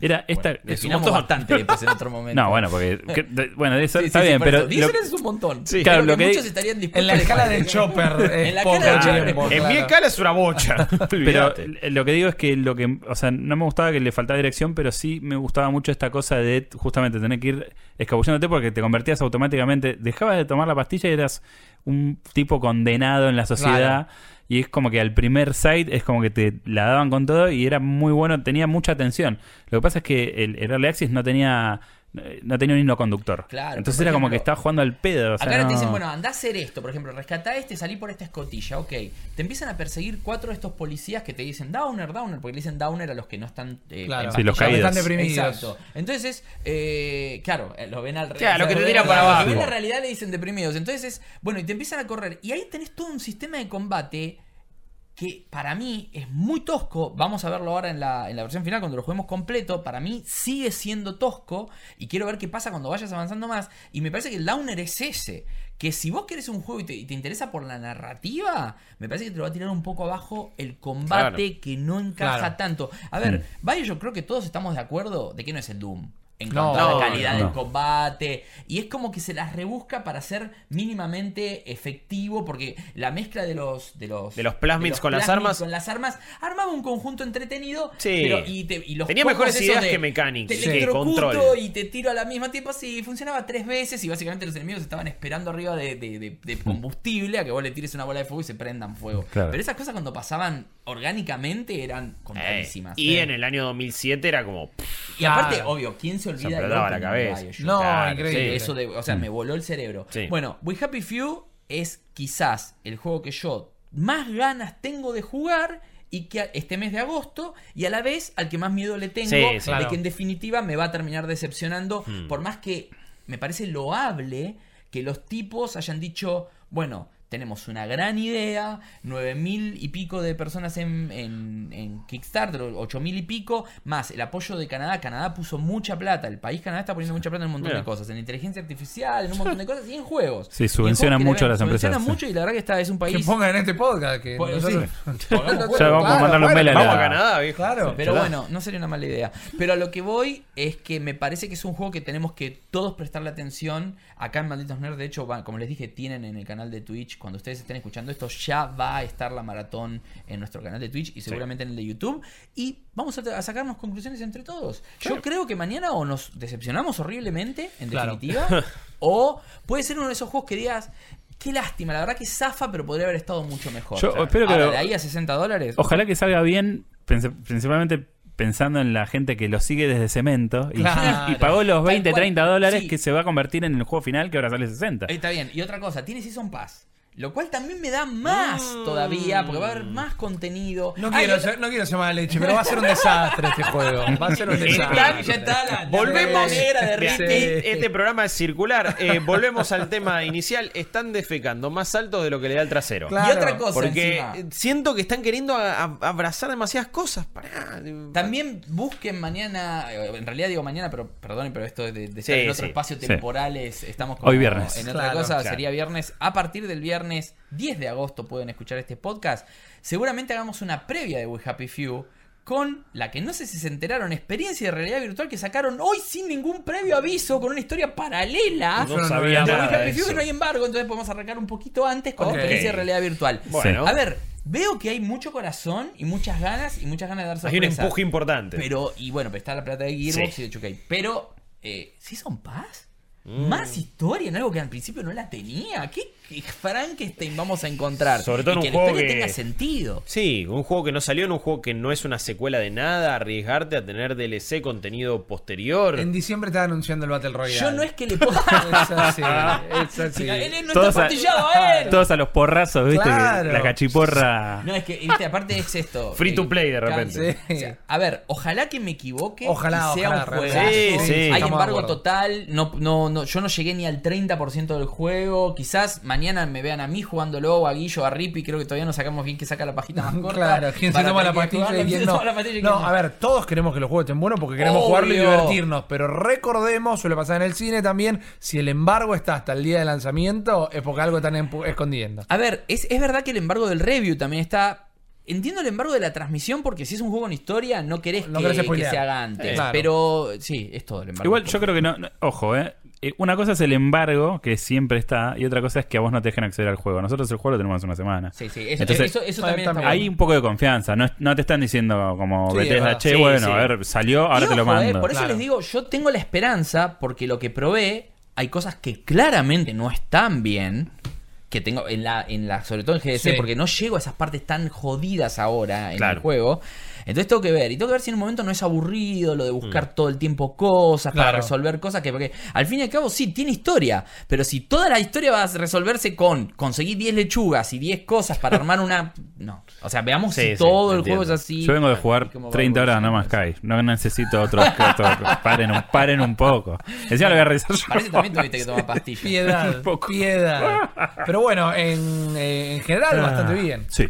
Era esta. Bueno, definamos bastante después en otro momento. no, bueno, porque. que- de- bueno, eso Sí, sí, está sí, bien, por pero. eso. 10 lo- horas es un montón. Sí. Claro, lo que muchos estarían dispuestos En la a escala del chopper. es En la escala del chopper. En mi claro. escala es una bocha. Pero lo que digo es que lo que, o sea, no me gustaba que le faltaba dirección, pero sí me gustaba mucho esta cosa de justamente tener que ir escabullándote porque te convertías automáticamente, dejabas de tomar la pastilla y eras un tipo condenado en la sociedad. Y es como que al primer site es como que te la daban con todo y era muy bueno, tenía mucha atención. Lo que pasa es que el, el Early Access no tenía no tenía un hilo conductor. Claro, Entonces era como que estaba jugando al pedo. o sea, Acá ahora te dicen, bueno, anda a hacer esto, por ejemplo, rescatá este, salí por esta escotilla, ok. Te empiezan a perseguir cuatro de estos policías que te dicen downer, downer, porque le dicen downer a los que no están eh, Claro. Sí, los caídos. Están deprimidos. Exacto. Entonces, eh, claro, eh, lo ven al revés. Claro, lo que te tiran para lo abajo. ven la realidad le dicen deprimidos. Entonces, bueno, y te empiezan a correr. Y ahí tenés todo un sistema de combate que para mí es muy tosco. Vamos a verlo ahora en la, en la versión final cuando lo juguemos completo. Para mí sigue siendo tosco y quiero ver qué pasa cuando vayas avanzando más. Y me parece que el downer es ese. Que si vos querés un juego y te, y te interesa por la narrativa, me parece que te lo va a tirar un poco abajo el combate Claro. que no encaja Claro. tanto. A ver, vaya, yo creo que todos estamos de acuerdo de que no es el Doom. En No, cuanto a no, la calidad no. del combate. Y es como que se las rebusca para ser mínimamente efectivo. Porque la mezcla de los. De los, De los plasmids con las armas. Con las armas. Armaba un conjunto entretenido. Sí. Pero, y, te- y los Tenía mejores ideas de que mecánicas, Te sí, electrocuto control. y te tiro al mismo tiempo. Sí, funcionaba tres veces. Y básicamente los enemigos estaban esperando arriba de, de- de- de combustible a que vos le tires una bola de fuego y se prendan fuego. Claro. Pero esas cosas cuando pasaban orgánicamente eran Eh, contadísimas. y Eh. en el año 2007 era como. pff, Y aparte, obvio, ¿quién se explotaba la cabeza. Bioshock? No, Claro, increíble. sí. Eso de, o sea, me voló el cerebro. Sí. Bueno, We Happy Few es quizás el juego que yo más ganas tengo de jugar y que este mes de agosto y a la vez al que más miedo le tengo Sí, de que en definitiva me va a terminar decepcionando Hmm. por más que me parece loable que los tipos hayan dicho, bueno, tenemos una gran idea, nueve mil y pico de personas en, en, en Kickstarter, ocho mil y pico, más el apoyo de Canadá. Canadá puso mucha plata, el país Canadá está poniendo mucha plata en un montón Mira. de cosas, en inteligencia artificial, en un montón de cosas y en juegos. Sí, Y en subvenciona juegos que le mucho a las subvenciona empresas, mucho y la verdad que está, es un Que país... pongan en este podcast. Que Pues, nosotros- sí. Ya vamos a mail a la- Vamos a Canadá, viejo. Claro. Pero bueno, no sería una mala idea. Pero a lo que voy es que me parece que es un juego que tenemos que todos prestarle atención. Acá en Malditos Nerds, de hecho, como les dije, tienen en el canal de Twitch, cuando ustedes estén escuchando esto, ya va a estar la maratón en nuestro canal de Twitch y seguramente en el de YouTube. Y vamos a, a sacarnos conclusiones entre todos. Yo creo que mañana o nos decepcionamos horriblemente, en Claro. definitiva, o puede ser uno de esos juegos que digas... Qué lástima, la verdad que zafa, pero podría haber estado mucho mejor. Yo espero que Ahora, lo- de ahí a 60 dólares. Ojalá que salga bien, principalmente pensando en la gente que lo sigue desde cemento y, Claro. y pagó los Tal 20, cual. 30 dólares Sí. que se va a convertir en el juego final que ahora sale 60. Está bien. Y otra cosa, tiene Season Pass. Lo cual también me da más Mm. todavía, porque va a haber más contenido. No quiero, otra- ser, no quiero ser mala leche, pero va a ser un desastre este juego. Va a ser un Está, desastre. ya está la, Volvemos. de Mira, Ricky. e- Este programa es circular. Eh, volvemos al tema inicial. Están defecando más alto de lo que le da el trasero. Claro. Y otra cosa Porque encima. siento que están queriendo a- a- abrazar demasiadas cosas. Pará. También busquen mañana, eh, en realidad digo mañana, pero perdonen, pero esto de, de estar Sí, en otro sí. espacio Sí. temporal es- estamos como Hoy viernes. en otra Claro, cosa, claro. sería viernes. A partir del viernes 10 de agosto pueden escuchar este podcast. Seguramente hagamos una previa de We Happy Few con la que no sé si se enteraron, experiencia de realidad virtual que sacaron hoy sin ningún previo aviso, con una historia paralela. No no sabía sabía de We nada de que no hay embargo, entonces podemos arrancar un poquito antes con Ok. experiencia de realidad virtual. Bueno. A ver, veo que hay mucho corazón y muchas ganas y muchas ganas de dar Hay un sorpresa. empuje importante. Pero, y bueno, está la plata de Gearbox Sí. y de 2K. Pero, eh, ¿Season Pass? Mm. Más historia en algo que al principio no la tenía. ¿Qué, qué Frankenstein vamos a encontrar? Sobre todo y en que un juego historia que- tenga sentido. Sí, un juego que no salió, en un juego que no es una secuela de nada, arriesgarte a tener DLC, contenido posterior. En diciembre estaba anunciando el Battle Royale. Yo no es que le pueda. Es así, es así. Él no Todos está a- a él. Todos a los porrazos, ¿viste? Claro. La cachiporra. No, es que, viste, aparte es esto. Free to play, de repente. O sea, a ver, ojalá que me equivoque. Ojalá, y sea ojalá, un. Sí, sí. Hay embargo total. No, no, no, yo no llegué ni al 30% del juego. Quizás mañana me vean a mí jugándolo, o a Guillo, a Rippy. Creo que todavía no sacamos bien que saca la pajita más corta. Claro, ¿quién se toma la pastilla y ¿quién quién se no? toma la pastilla y No, a ver, todos queremos que los juegos estén buenos porque queremos Obvio. jugarlo y divertirnos. Pero recordemos, suele pasar en el cine también, si el embargo está hasta el día de lanzamiento, es porque algo están escondiendo. A ver, es, es verdad que el embargo del review también está. Entiendo el embargo de la transmisión porque si es un juego en historia no querés, No que, querés que se haga antes. Eh, claro. Pero sí, es todo el embargo. Igual yo creo que no, no- ojo, eh. Eh, Una cosa es el embargo, que siempre está, y otra cosa es que a vos no te dejen acceder al juego. Nosotros el juego lo tenemos hace una semana. Sí, sí, eso, Entonces, eso, eso Ah, también, está Hay bueno. un poco de confianza, no, es- no te están diciendo como Sí, es Bethesda, verdad. che, Sí, bueno, sí. a ver, salió, ahora Y te lo mando. por eso Claro. les digo, yo tengo la esperanza porque lo que probé, hay cosas que claramente no están bien. Que tengo en la, en la, sobre todo en GDC, Sí. porque no llego a esas partes tan jodidas ahora en Claro. el juego. Entonces tengo que ver, y tengo que ver si en un momento no es aburrido lo de buscar todo el tiempo cosas para resolver cosas que, porque al fin y al cabo sí, tiene historia, pero si toda la historia va a resolverse con conseguir 10 lechugas y 10 cosas para armar una... No, o sea, veamos Sí, si sí, todo el entiendo. juego es así. Yo vengo de jugar y cómo va 30 horas No Más. Sky. No necesito otro. otro- paren, un, paren un poco. Encima lo voy a revisar yo. Parece también tuviste que tomar pastillas. Piedad, piedad. Pero bueno, en, eh, en general bastante bien. Sí.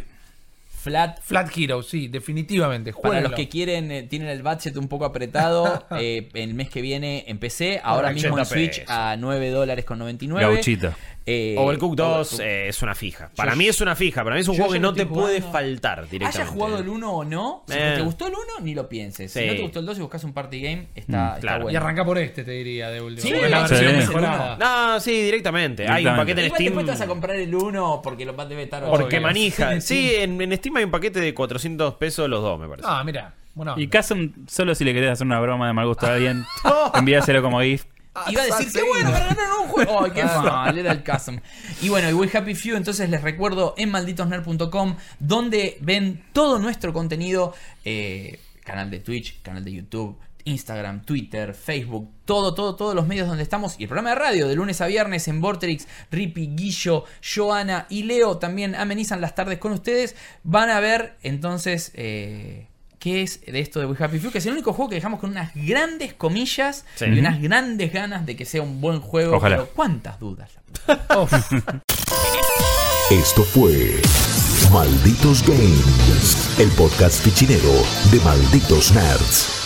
Flat Flat Hero, sí, definitivamente. Para Jueguenlo. los que quieren, eh, tienen el budget un poco apretado, eh, el mes que viene en PC, ahora mismo en 80 Switch pesos. a 9 dólares con 99. Gauchito. Eh, Overcooked 2 Overcooked. eh, es una fija. Para Yo- mí es una fija. Para mí es un yo juego ya que lo no te estoy puede jugando. faltar directamente. Hayas jugado el 1 o no, si Eh. te gustó el 1, ni lo pienses. Si Sí. no te gustó el 2 y buscas un party game, está, Mm, está claro. Y bueno. arranca por este, te diría, de último. Sí, Porque es la sí. versión Sí. mejorada. No, sí, directamente. Hay un Directamente. paquete en Igual Steam. después te vas a comprar el 1 porque lo debe estar Porque Obvio. manija. Sí, Sí, en, en Steam hay un paquete de 400 pesos los dos, me parece. Ah, mira. Bueno, Y Casum, solo si le querés hacer una broma de mal gusto a alguien, envíaselo como GIF. Iba a decir, qué bueno, para ganar un juego. Ay, qué Ah. mal, era el Chasm. Y bueno, y We Happy Few, entonces les recuerdo en malditosner.com, donde ven todo nuestro contenido, eh, canal de Twitch, canal de YouTube, Instagram, Twitter, Facebook, todo, todo, todos los medios donde estamos. Y el programa de radio de lunes a viernes en Vorterix, Rippy, Guillo, Joana y Leo también amenizan las tardes con ustedes. Van a ver entonces... eh, ¿Qué es de esto de We Happy Few? Que es el único juego que dejamos con unas grandes comillas Sí. y unas grandes ganas de que sea un buen juego. Ojalá. Pero ¿cuántas dudas? Esto fue Malditos Games, el podcast fichinero de Malditos Nerds.